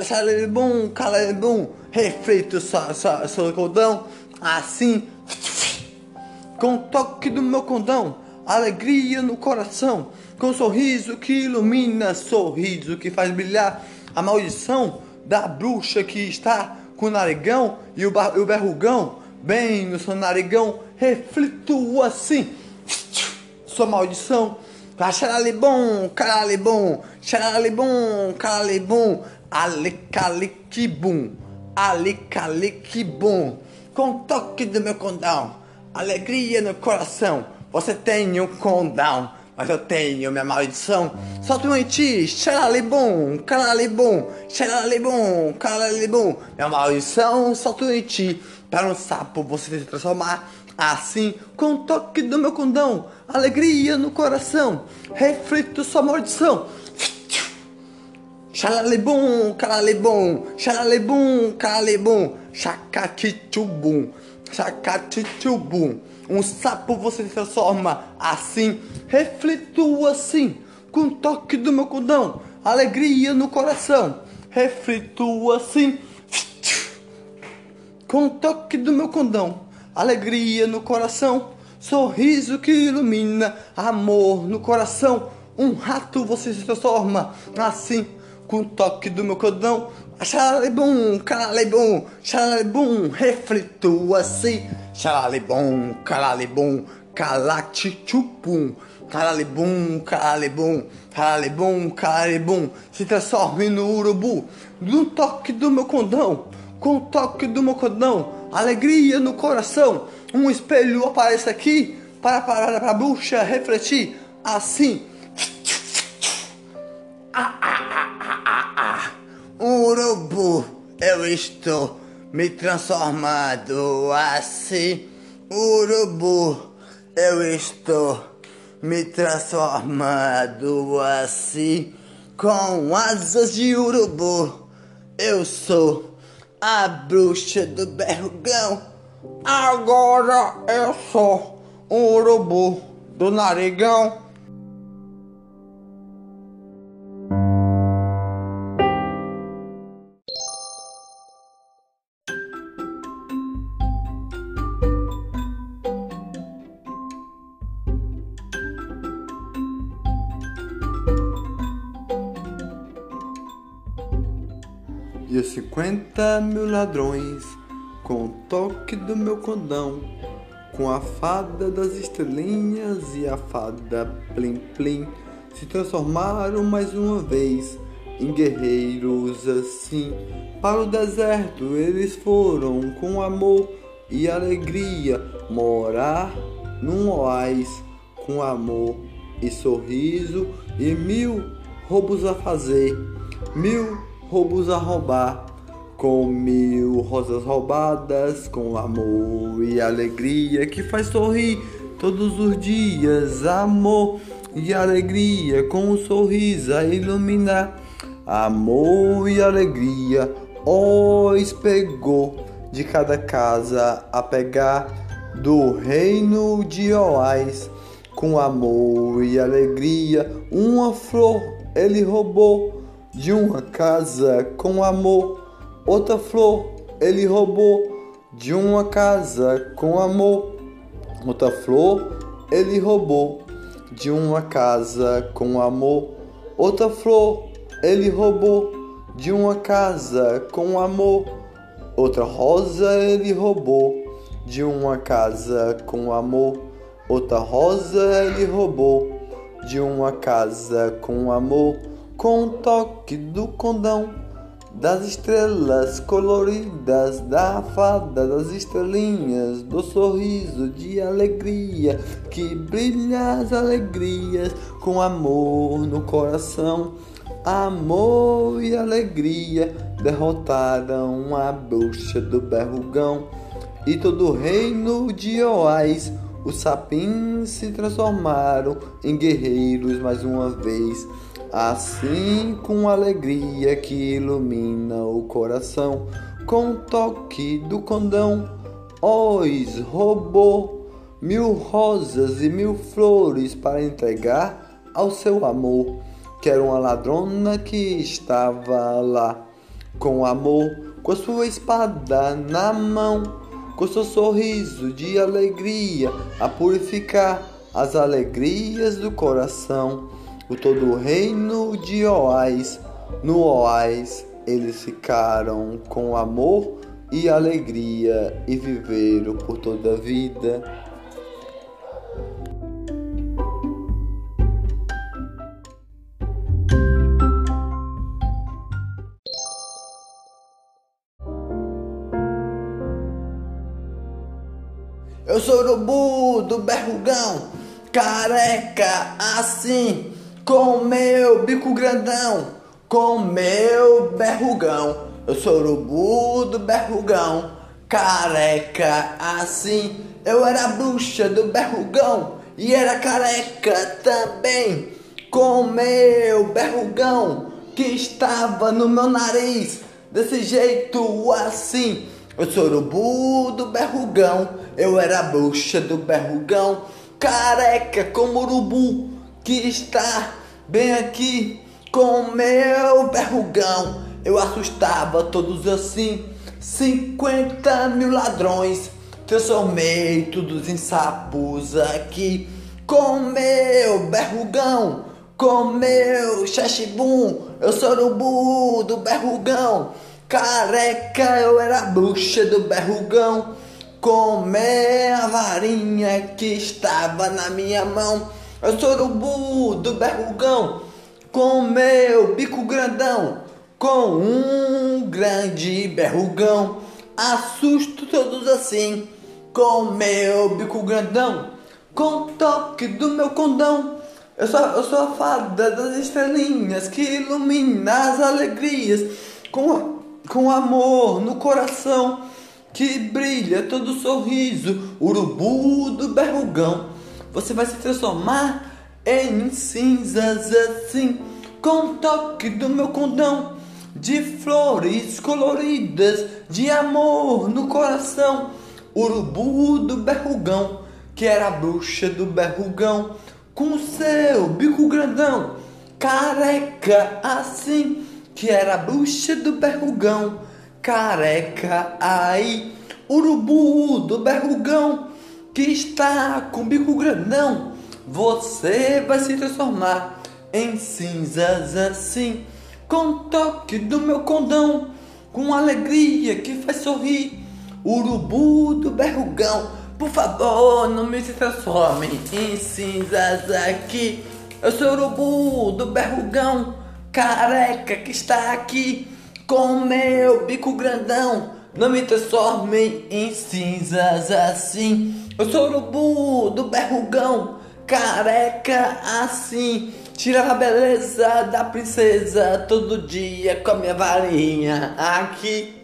xalalibum, calalibum, reflito sua, sua, seu condão, assim com o toque do meu condão, alegria no coração, com sorriso que ilumina, sorriso que faz brilhar a maldição da bruxa que está com o narigão e o, e o berrugão, bem no seu narigão, reflito assim, sua maldição. Xaralibum, caralibum, xaralibum, caralibum, alicaliquibum, alicaliquibum, com o toque do meu condão, alegria no coração. Você tem um condão, mas eu tenho minha maldição. Solto em ti, xaralibum, caralibum, xaralibum, caralibum, minha maldição, solto em ti. Para um sapo você se transformar assim, com o toque do meu condão, alegria no coração, reflito sua maldição. Xalalibum, calalibum, xalalibum, calalibum, chacatitubum, chacatitubum. Um sapo você se transforma assim, reflito assim, com o toque do meu condão, alegria no coração, reflito assim, com o toque do meu condão, alegria no coração, sorriso que ilumina, amor no coração. Um rato você se transforma assim, com o toque do meu condão. Xalalibum, calalibum, xalalibum, reflito assim. Xalalibum, calalibum, calatichupum. Caralibum, caralibum, caralibum, caralibum, se transforme no urubu, no toque do meu condão, com o toque do meu condão, alegria no coração, um espelho aparece aqui, para parar pra bruxa refletir, assim. Ah, ah, ah, ah. Urubu, eu estou me transformado assim. Urubu, eu estou me transformado assim. Com asas de urubu, eu sou a bruxa do berrugão. Agora eu sou um urubu do narigão. Mil ladrões, com o toque do meu condão, com a fada das estrelinhas e a fada Plim Plim, se transformaram mais uma vez em guerreiros assim. Para o deserto eles foram com amor e alegria morar num oásis com amor e sorriso e mil roubos a fazer, mil roubos a roubar, com mil rosas roubadas, com amor e alegria que faz sorrir todos os dias, amor e alegria, com um sorriso a iluminar, amor e alegria, os pegou de cada casa a pegar do reino de Oás, com amor e alegria, uma flor ele roubou de uma casa com amor, outra flor ele roubou de uma casa com amor, outra flor ele roubou de uma casa com amor, outra flor ele roubou de uma casa com amor, outra rosa ele roubou de uma casa com amor, outra rosa ele roubou de uma casa com amor. Com o toque do condão das estrelas coloridas, da fada das estrelinhas, do sorriso de alegria que brilha as alegrias com amor no coração. Amor e alegria derrotaram a bruxa do berrugão e todo o reino de Oás. Os sapins se transformaram em guerreiros mais uma vez. Assim, com alegria que ilumina o coração, com toque do condão, os roubou mil rosas e mil flores para entregar ao seu amor, que era uma ladrona que estava lá, com amor, com a sua espada na mão, com seu sorriso de alegria a purificar as alegrias do coração o todo o reino de Oás. No Oás eles ficaram com amor e alegria e viveram por toda a vida. Eu sou urubu do berrugão, careca assim com meu bico grandão, com meu berrugão. Eu sou urubu do berrugão, careca assim. Eu era bruxa do berrugão e era careca também, com meu berrugão que estava no meu nariz, desse jeito assim. Eu sou urubu do berrugão, eu era bruxa do berrugão, careca como urubu que está bem aqui com meu berrugão. Eu assustava todos assim, 50 mil ladrões. Transformei todos em sapos aqui com meu berrugão, com meu xaxibum. Eu sou urubu do berrugão, careca, eu era bruxa do berrugão. Com a varinha que estava na minha mão Eu sou o urubu do berrugão, com meu bico grandão, com um grande berrugão. Assusto todos assim, com meu bico grandão, com toque do meu condão. Eu sou, eu sou a fada das estrelinhas que ilumina as alegrias, com, com amor no coração que brilha todo sorriso, urubu do berrugão. Você vai se transformar em cinzas assim, com toque do meu condão, de flores coloridas, de amor no coração. Urubu do berrugão, que era a bruxa do berrugão, com seu bico grandão, careca assim, que era a bruxa do berrugão careca aí, urubu do berrugão que está com bico grandão. Você vai se transformar em cinzas assim, com toque do meu condão, com alegria que faz sorrir. Urubu do berrugão, por favor, não me se transforme em cinzas aqui. Eu sou urubu do berrugão, careca que está aqui com meu bico grandão. Não me transformem em cinzas assim. Eu sou o urubu do berrugão, careca assim. Tirava a beleza da princesa todo dia com a minha varinha aqui.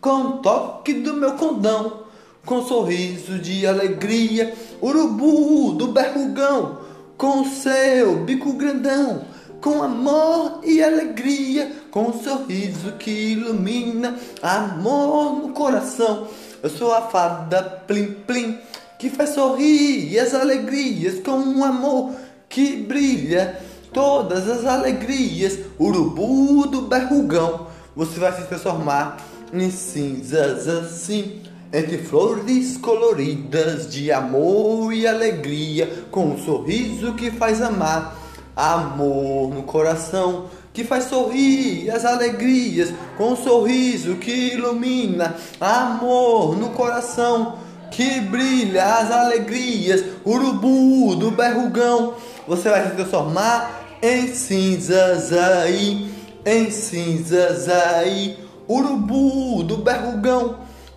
Com toque do meu condão, com sorriso de alegria. Urubu do berrugão, com seu bico grandão com amor e alegria, com um sorriso que ilumina, amor no coração. Eu sou a fada plim plim que faz sorrir as alegrias com um amor que brilha todas as alegrias. Urubu do berrugão, você vai se transformar em cinzas assim. Entre flores coloridas de amor e alegria, com um sorriso que faz amar amor no coração que faz sorrir as alegrias com um sorriso que ilumina, amor no coração que brilha as alegrias, urubu do berrugão, você vai se transformar em cinzas aí, em cinzas aí, urubu do berrugão,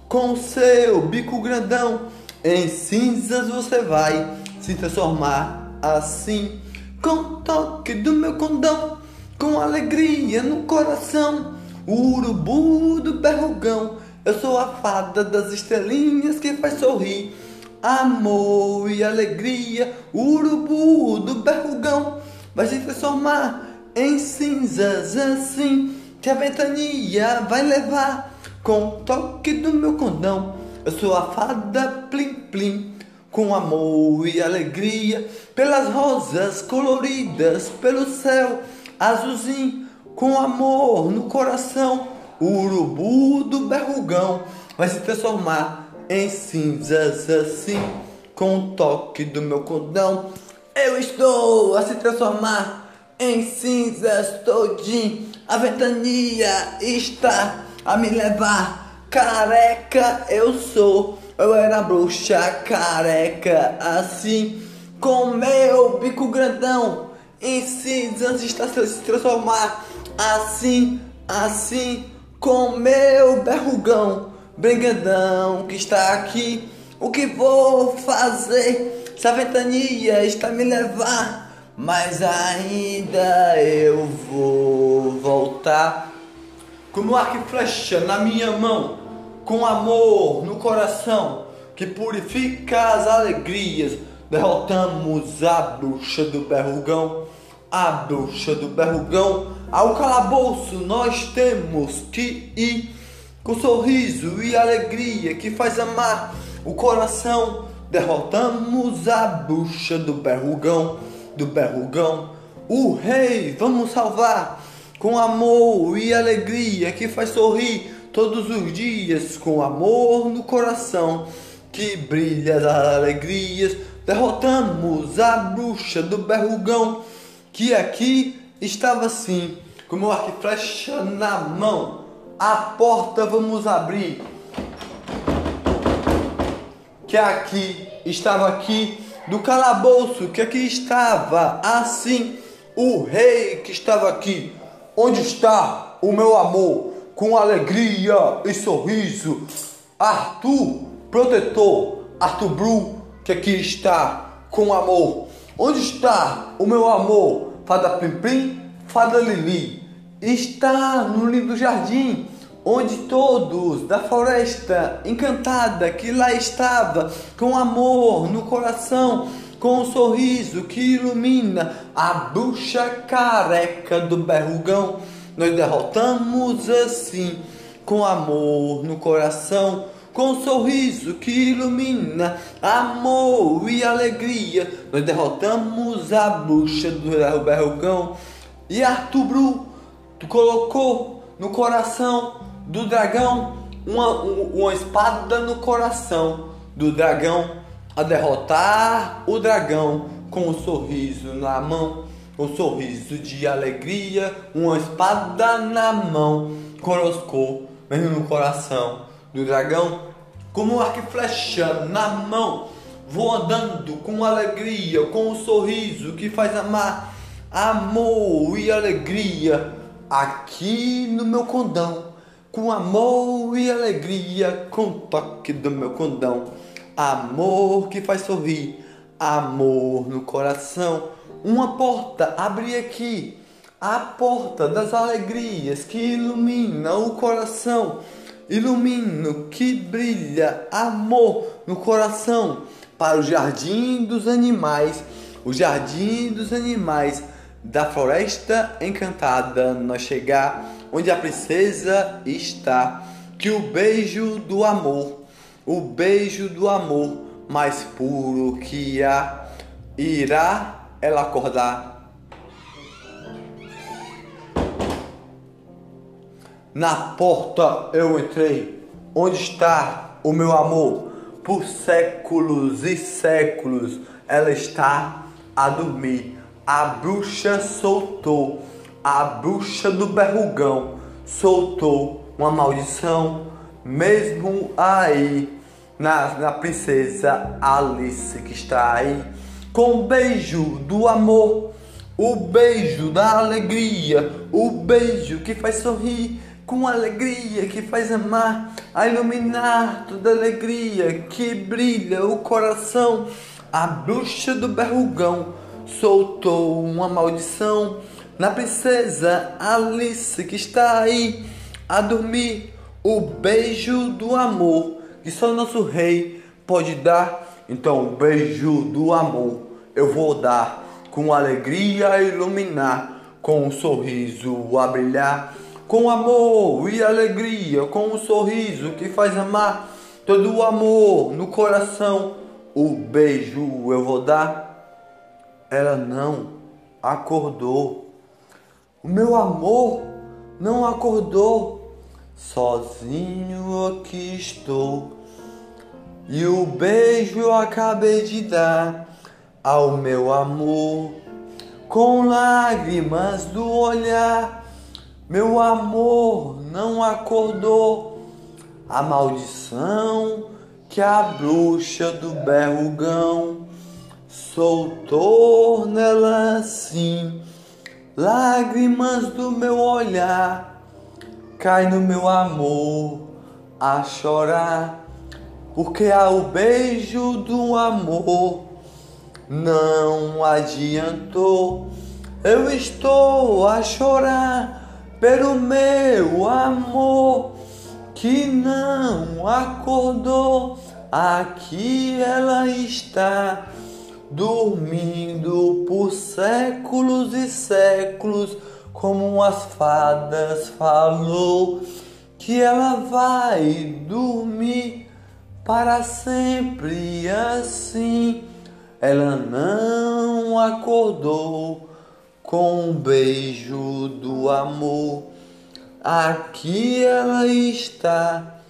com seu bico grandão, em cinzas você vai se transformar assim com toque do meu condão, com alegria no coração. O urubu do berrugão, eu sou a fada das estrelinhas que faz sorrir. Amor e alegria, o urubu do berrugão vai se transformar em cinzas assim que a ventania vai levar com o toque do meu condão. Eu sou a fada plim plim com amor e alegria, pelas rosas coloridas, pelo céu azulzinho, com amor no coração, o urubu do berrugão vai se transformar em cinzas assim, com o toque do meu cordão. Eu estou a se transformar em cinzas todinho, a ventania está a me levar, careca eu sou eu era bruxa careca assim, com meu bico grandão. Em cinzas está se transformar assim, assim, com meu berrugão brigadão que está aqui. O que vou fazer se a ventania está me levar? Mas ainda eu vou voltar com o arco e flecha na minha mão com amor no coração que purifica as alegrias. Derrotamos a bruxa do berrugão, a bruxa do berrugão. Ao calabouço nós temos que ir com sorriso e alegria que faz amar o coração. Derrotamos a bruxa do berrugão, do berrugão. O rei vamos salvar com amor e alegria que faz sorrir todos os dias com amor no coração que brilha das alegrias. Derrotamos a bruxa do berrugão que aqui estava assim, com meu arco flecha na mão. A porta vamos abrir. Que aqui estava aqui do calabouço que aqui estava. Assim, o rei que estava aqui. Onde está o meu amor? Com alegria e sorriso. Arthur, protetor, Arthur Bru, que aqui está com amor. Onde está o meu amor? Fada Plim Plim, Fada Lili. Está no lindo jardim onde todos da floresta encantada que lá estava, com amor no coração, com um sorriso que ilumina a bruxa careca do berrugão, nós derrotamos assim, com amor no coração. Com um sorriso que ilumina amor e alegria, nós derrotamos a bruxa do berrugão. E Arthur Bru, colocou no coração do dragão uma, uma espada no coração do dragão a derrotar o dragão com um sorriso na mão, um sorriso de alegria, uma espada na mão, colocou mesmo no coração do dragão, como um arco e flecha na mão, vou andando com alegria, com um sorriso que faz amar, amor e alegria aqui no meu condão com amor e alegria, com o toque do meu condão. Amor que faz sorrir, amor no coração. Uma porta abre aqui, a porta das alegrias que ilumina o coração. Ilumino que brilha amor no coração para o jardim dos animais, o jardim dos animais da floresta encantada nós chegar onde a princesa está, que o beijo do amor, o beijo do amor mais puro que há, irá ela acordar. Na porta eu entrei, onde está o meu amor? Por séculos e séculos ela está a dormir. A bruxa soltou a bruxa do berrugão soltou uma maldição, mesmo aí na, na princesa Alice que está aí, com o beijo do amor, o beijo da alegria, o beijo que faz sorrir, com alegria que faz amar, a iluminar toda alegria que brilha o coração. A bruxa do berrugão soltou uma maldição na princesa Alice que está aí a dormir. O beijo do amor que só nosso rei pode dar. Então, o beijo do amor eu vou dar com alegria a iluminar, com um sorriso a brilhar, com amor e alegria, com um sorriso que faz amar todo o amor no coração. O beijo eu vou dar. Ela não acordou. O meu amor não acordou, sozinho aqui estou. E o beijo eu acabei de dar ao meu amor, com lágrimas do olhar. Meu amor não acordou, a maldição que a bruxa do berrugão soltou nela assim Lágrimas do meu olhar cai no meu amor a chorar, porque há o beijo do amor. Não adiantou. Eu estou a chorar pelo meu amor que não acordou. Aqui ela está dormindo por séculos e séculos, como as fadas falou que ela vai dormir para sempre assim. Ela não acordou com um beijo do amor. Aqui ela está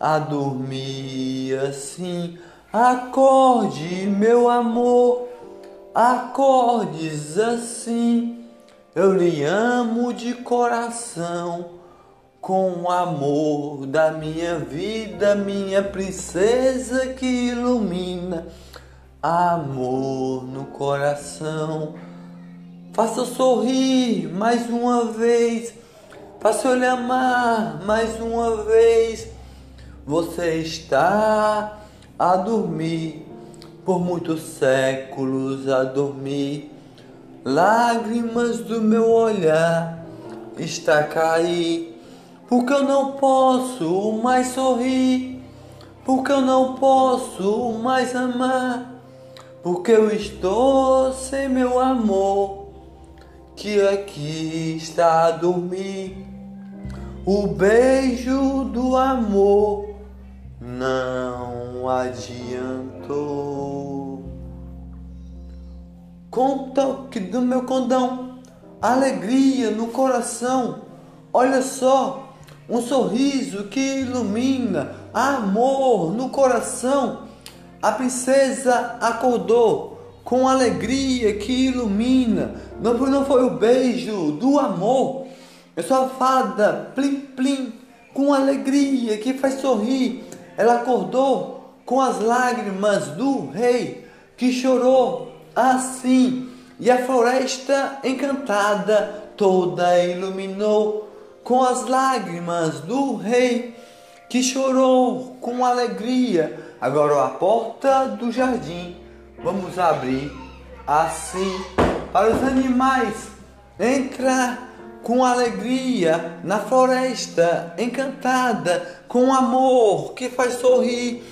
a dormir assim. Acorde, meu amor, acordes assim. Eu lhe amo de coração, com o amor da minha vida, minha princesa que ilumina amor no coração. Faça eu sorrir mais uma vez, faça eu lhe amar mais uma vez. Você está a dormir. Por muitos séculos a dormir. Lágrimas do meu olhar está a cair, porque eu não posso mais sorrir, porque eu não posso mais amar, porque eu estou sem meu amor, que aqui está a dormir. O beijo do amor não adiantou. Com toque do meu condão, alegria no coração. Olha só, um sorriso que ilumina, amor no coração. A princesa acordou com alegria que ilumina. Não, não foi o beijo do amor. É só a fada plim plim com alegria que faz sorrir. Ela acordou com as lágrimas do rei que chorou assim. E a floresta encantada toda iluminou com as lágrimas do rei que chorou com alegria. Agora a porta do jardim vamos abrir assim para os animais entrar com alegria na floresta encantada, com amor que faz sorrir,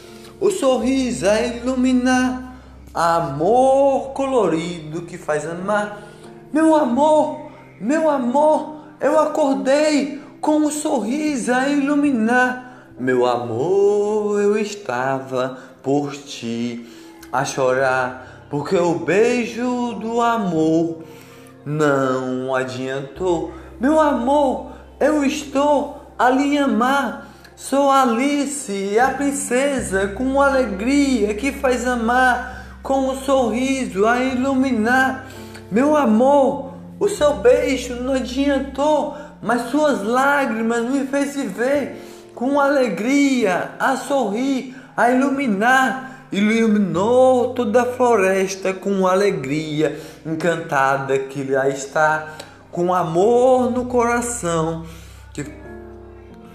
o sorriso a iluminar, amor colorido que faz amar. Meu amor, meu amor, eu acordei com o um sorriso a iluminar. Meu amor, eu estava por ti a chorar, porque o beijo do amor não adiantou. Meu amor, eu estou a lhe amar. Sou Alice, a princesa, com alegria que faz amar, com um sorriso a iluminar. Meu amor, o seu beijo não adiantou, mas suas lágrimas me fez viver com alegria a sorrir, a iluminar. Iluminou toda a floresta com alegria encantada que lá está com amor no coração, que,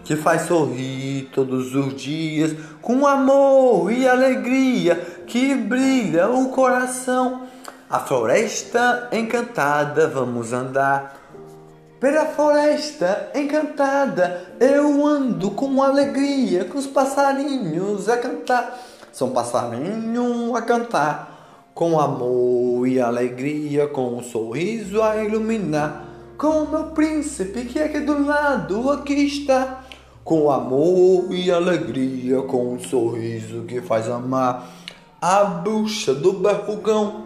que faz sorrir todos os dias, com amor e alegria que brilha o coração. A floresta encantada, vamos andar. Pela floresta encantada, eu ando com alegria, com os passarinhos a cantar. São passarinhos a cantar, com amor e alegria, com um sorriso a iluminar com o meu príncipe que aqui do lado aqui está, com amor e alegria, com um sorriso que faz amar. A bruxa do berrugão,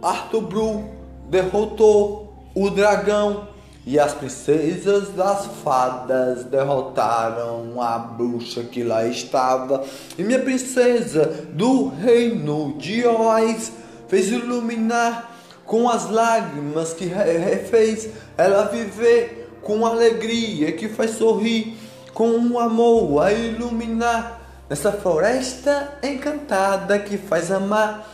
Arthur Bru, derrotou o dragão. E as princesas das fadas derrotaram a bruxa que lá estava. E minha princesa do reino de Oz fez iluminar com as lágrimas que refez ela viver, com alegria que faz sorrir, com um amor a iluminar nessa floresta encantada que faz amar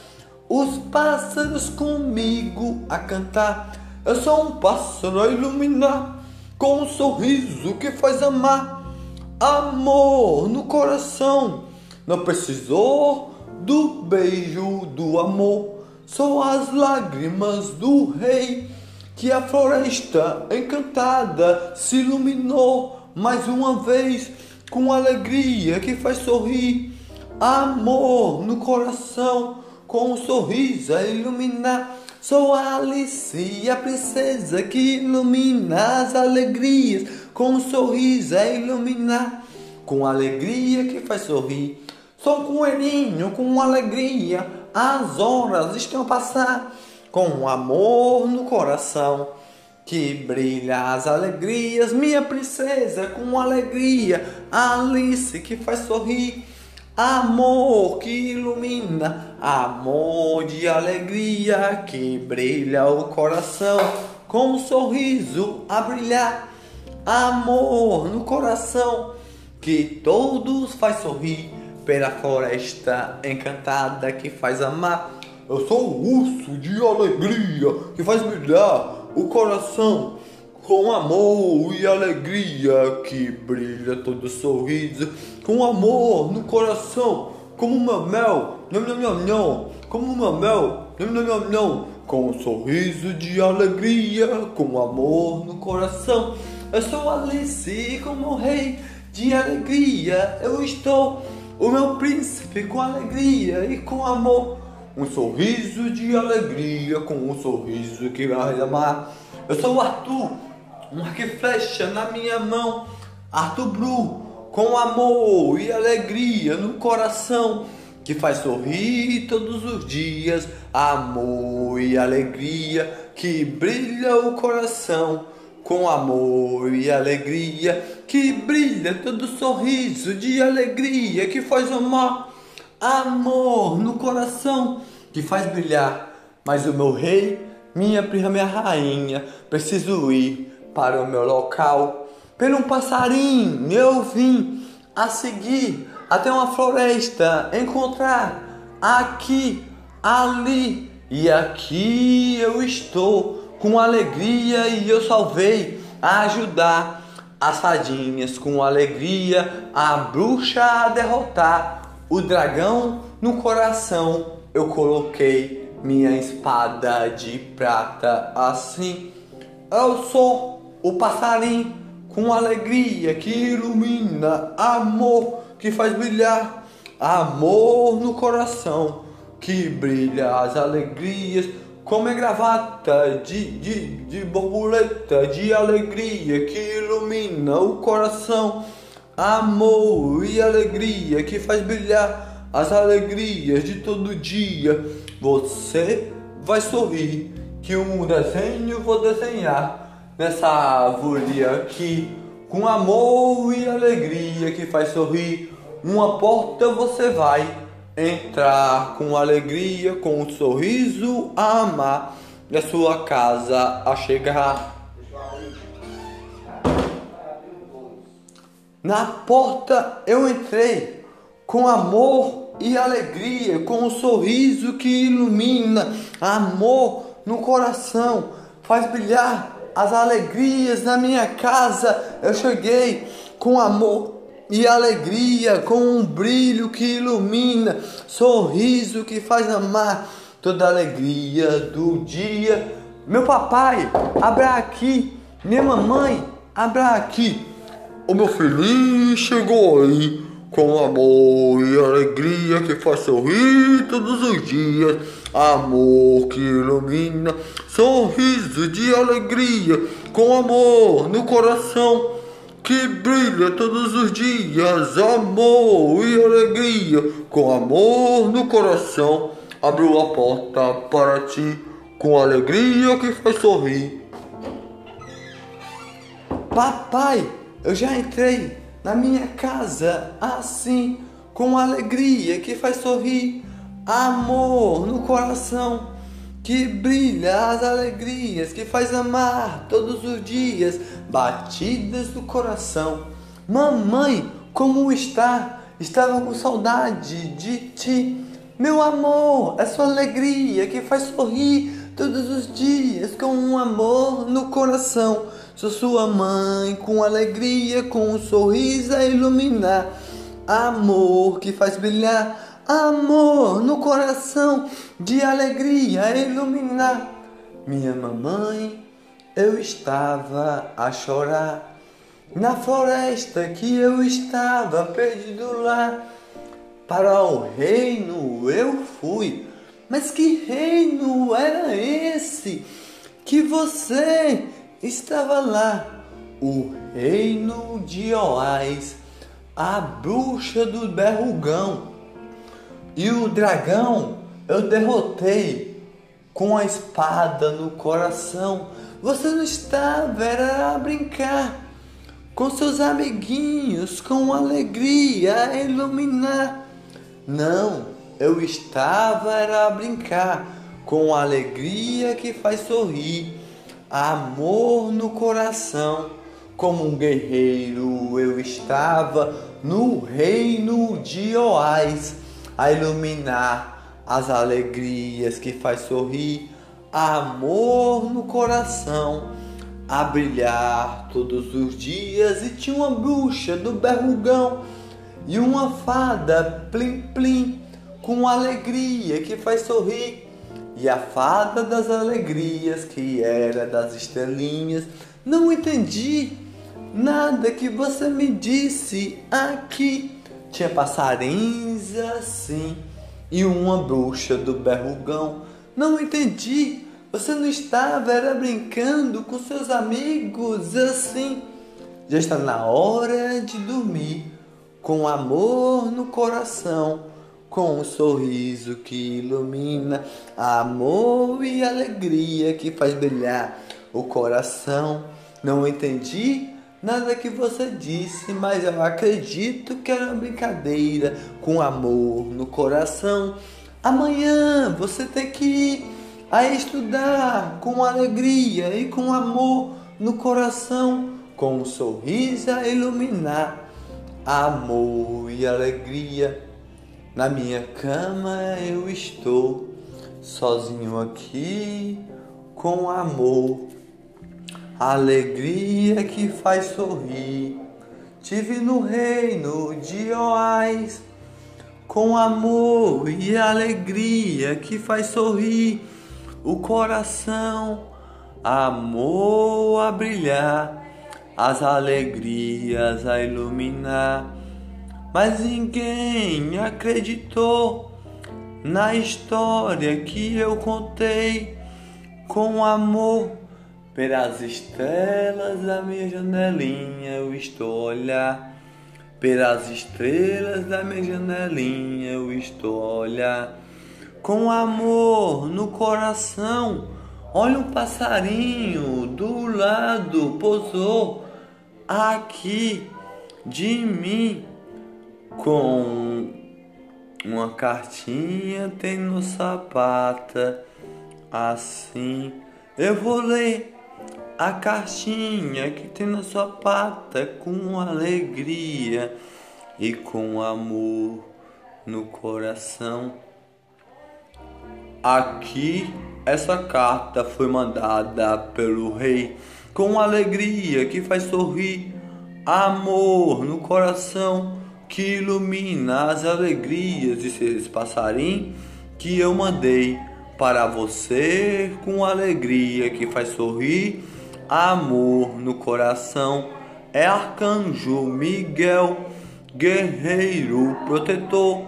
os pássaros comigo a cantar. Eu sou um pássaro a iluminar com um sorriso que faz amar, amor no coração. Não precisou do beijo do amor são as lágrimas do rei que a floresta encantada se iluminou mais uma vez com alegria que faz sorrir, amor no coração, com um sorriso a iluminar. Sou Alice, a princesa que ilumina as alegrias, com um sorriso a iluminar, com alegria que faz sorrir. Sou um coelhinho com alegria, as horas estão a passar, com amor no coração. Que brilha as alegrias, minha princesa, com alegria, Alice que faz sorrir, amor que ilumina, amor de alegria que brilha o coração, com um sorriso a brilhar, amor no coração que todos faz sorrir. Pela floresta encantada que faz amar. Eu sou o urso de alegria que faz brilhar o coração. Com amor e alegria que brilha todo sorriso com amor no coração como uma mel, nham, nham, nham, nham, como uma mel, nham, nham, nham, nham, com um sorriso de alegria, com amor no coração. Eu sou Alice como rei de alegria, eu estou o meu príncipe com alegria e com amor. Um sorriso de alegria com um sorriso que vai amar. Eu sou o Arthur, um arco e flecha na minha mão. Arthur Bru, com amor e alegria no coração, que faz sorrir todos os dias. Amor e alegria que brilha o coração com amor e alegria, que brilha todo sorriso de alegria, que faz amar, amor no coração, que faz brilhar. Mas o meu rei, minha prima, minha rainha, preciso ir para o meu local. Pelo um passarinho eu vim a seguir até uma floresta, encontrar aqui, ali e aqui eu estou com alegria e eu salvei a ajudar as fadinhas com alegria, a bruxa a derrotar, o dragão no coração eu coloquei minha espada de prata assim. Eu sou o passarinho com alegria que ilumina, amor que faz brilhar, amor no coração que brilha as alegrias como é gravata de, de, de borboleta, de alegria que ilumina o coração, amor e alegria que faz brilhar as alegrias de todo dia. Você vai sorrir que um desenho vou desenhar nessa árvore aqui, com amor e alegria que faz sorrir. Uma porta você vai entrar com alegria, com um sorriso a amar, da sua casa a chegar. Na porta eu entrei com amor e alegria, com um sorriso que ilumina, amor no coração, faz brilhar as alegrias na minha casa. Eu cheguei com amor e alegria com um brilho que ilumina, sorriso que faz amar toda a alegria do dia. Meu papai, abra aqui, minha mamãe, abra aqui. O meu filhinho chegou aí com amor e alegria que faz sorrir todos os dias. Amor que ilumina, sorriso de alegria, com amor no coração que brilha todos os dias, amor e alegria, com amor no coração, abriu a porta para ti, com alegria que faz sorrir. Papai, eu já entrei na minha casa assim, com alegria que faz sorrir, amor no coração que brilha as alegrias, que faz amar todos os dias, batidas do coração. Mamãe, como está? Estava com saudade de ti. Meu amor, é sua alegria que faz sorrir todos os dias com um amor no coração. Sou sua mãe com alegria, com um sorriso a iluminar. Amor que faz brilhar amor no coração, de alegria iluminar. Minha mamãe, eu estava a chorar na floresta que eu estava perdido lá. Para o reino eu fui, mas que reino era esse que você estava lá? O reino de Oás, a bruxa do berrugão e o dragão eu derrotei com a espada no coração. Você não estava, era a brincar com seus amiguinhos, com alegria a iluminar. Não, eu estava, era a brincar com alegria que faz sorrir, amor no coração. Como um guerreiro eu estava no reino de Oás a iluminar as alegrias que faz sorrir, amor no coração, a brilhar todos os dias. E tinha uma bruxa do berrugão e uma fada plim plim com alegria que faz sorrir. E a fada das alegrias que era das estrelinhas, não entendi nada que você me disse aqui. Tinha passarinhos assim e uma bruxa do berrugão. Não entendi. Você não estava era brincando com seus amigos assim. Já está na hora de dormir, com amor no coração, com um sorriso que ilumina, amor e alegria que faz brilhar o coração. Não entendi nada que você disse, mas eu acredito que era uma brincadeira com amor no coração. Amanhã você tem que ir a estudar com alegria e com amor no coração, com um sorriso a iluminar amor e alegria. Na minha cama eu estou sozinho aqui com amor alegria que faz sorrir. Tive no reino de Oás, com amor e alegria que faz sorrir o coração, amor a brilhar, as alegrias a iluminar. Mas ninguém acreditou na história que eu contei com amor Pelas estrelas da minha janelinha eu estou a olhar. Pelas estrelas da minha janelinha eu estou a olhar. Com amor no coração, olha um passarinho do lado pousou aqui de mim. Com uma cartinha tem no sapata, assim eu vou ler a cartinha que tem na sua pata com alegria e com amor no coração. Aqui essa carta foi mandada pelo rei com alegria que faz sorrir, amor no coração que ilumina as alegrias de seres passarinhos que eu mandei para você com alegria que faz sorrir amor no coração. É Arcanjo Miguel, guerreiro protetor,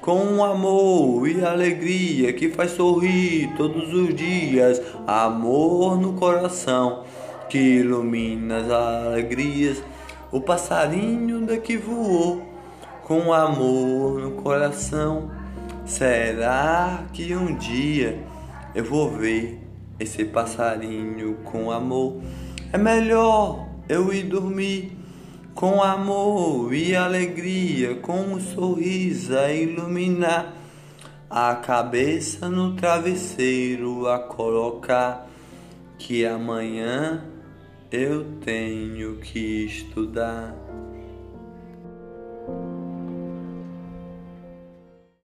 com amor e alegria que faz sorrir todos os dias. Amor no coração que ilumina as alegrias. O passarinho daqui voou com amor no coração. Será que um dia eu vou ver esse passarinho com amor. É melhor eu ir dormir com amor e alegria, com um sorriso a iluminar a cabeça no travesseiro a colocar que amanhã eu tenho que estudar.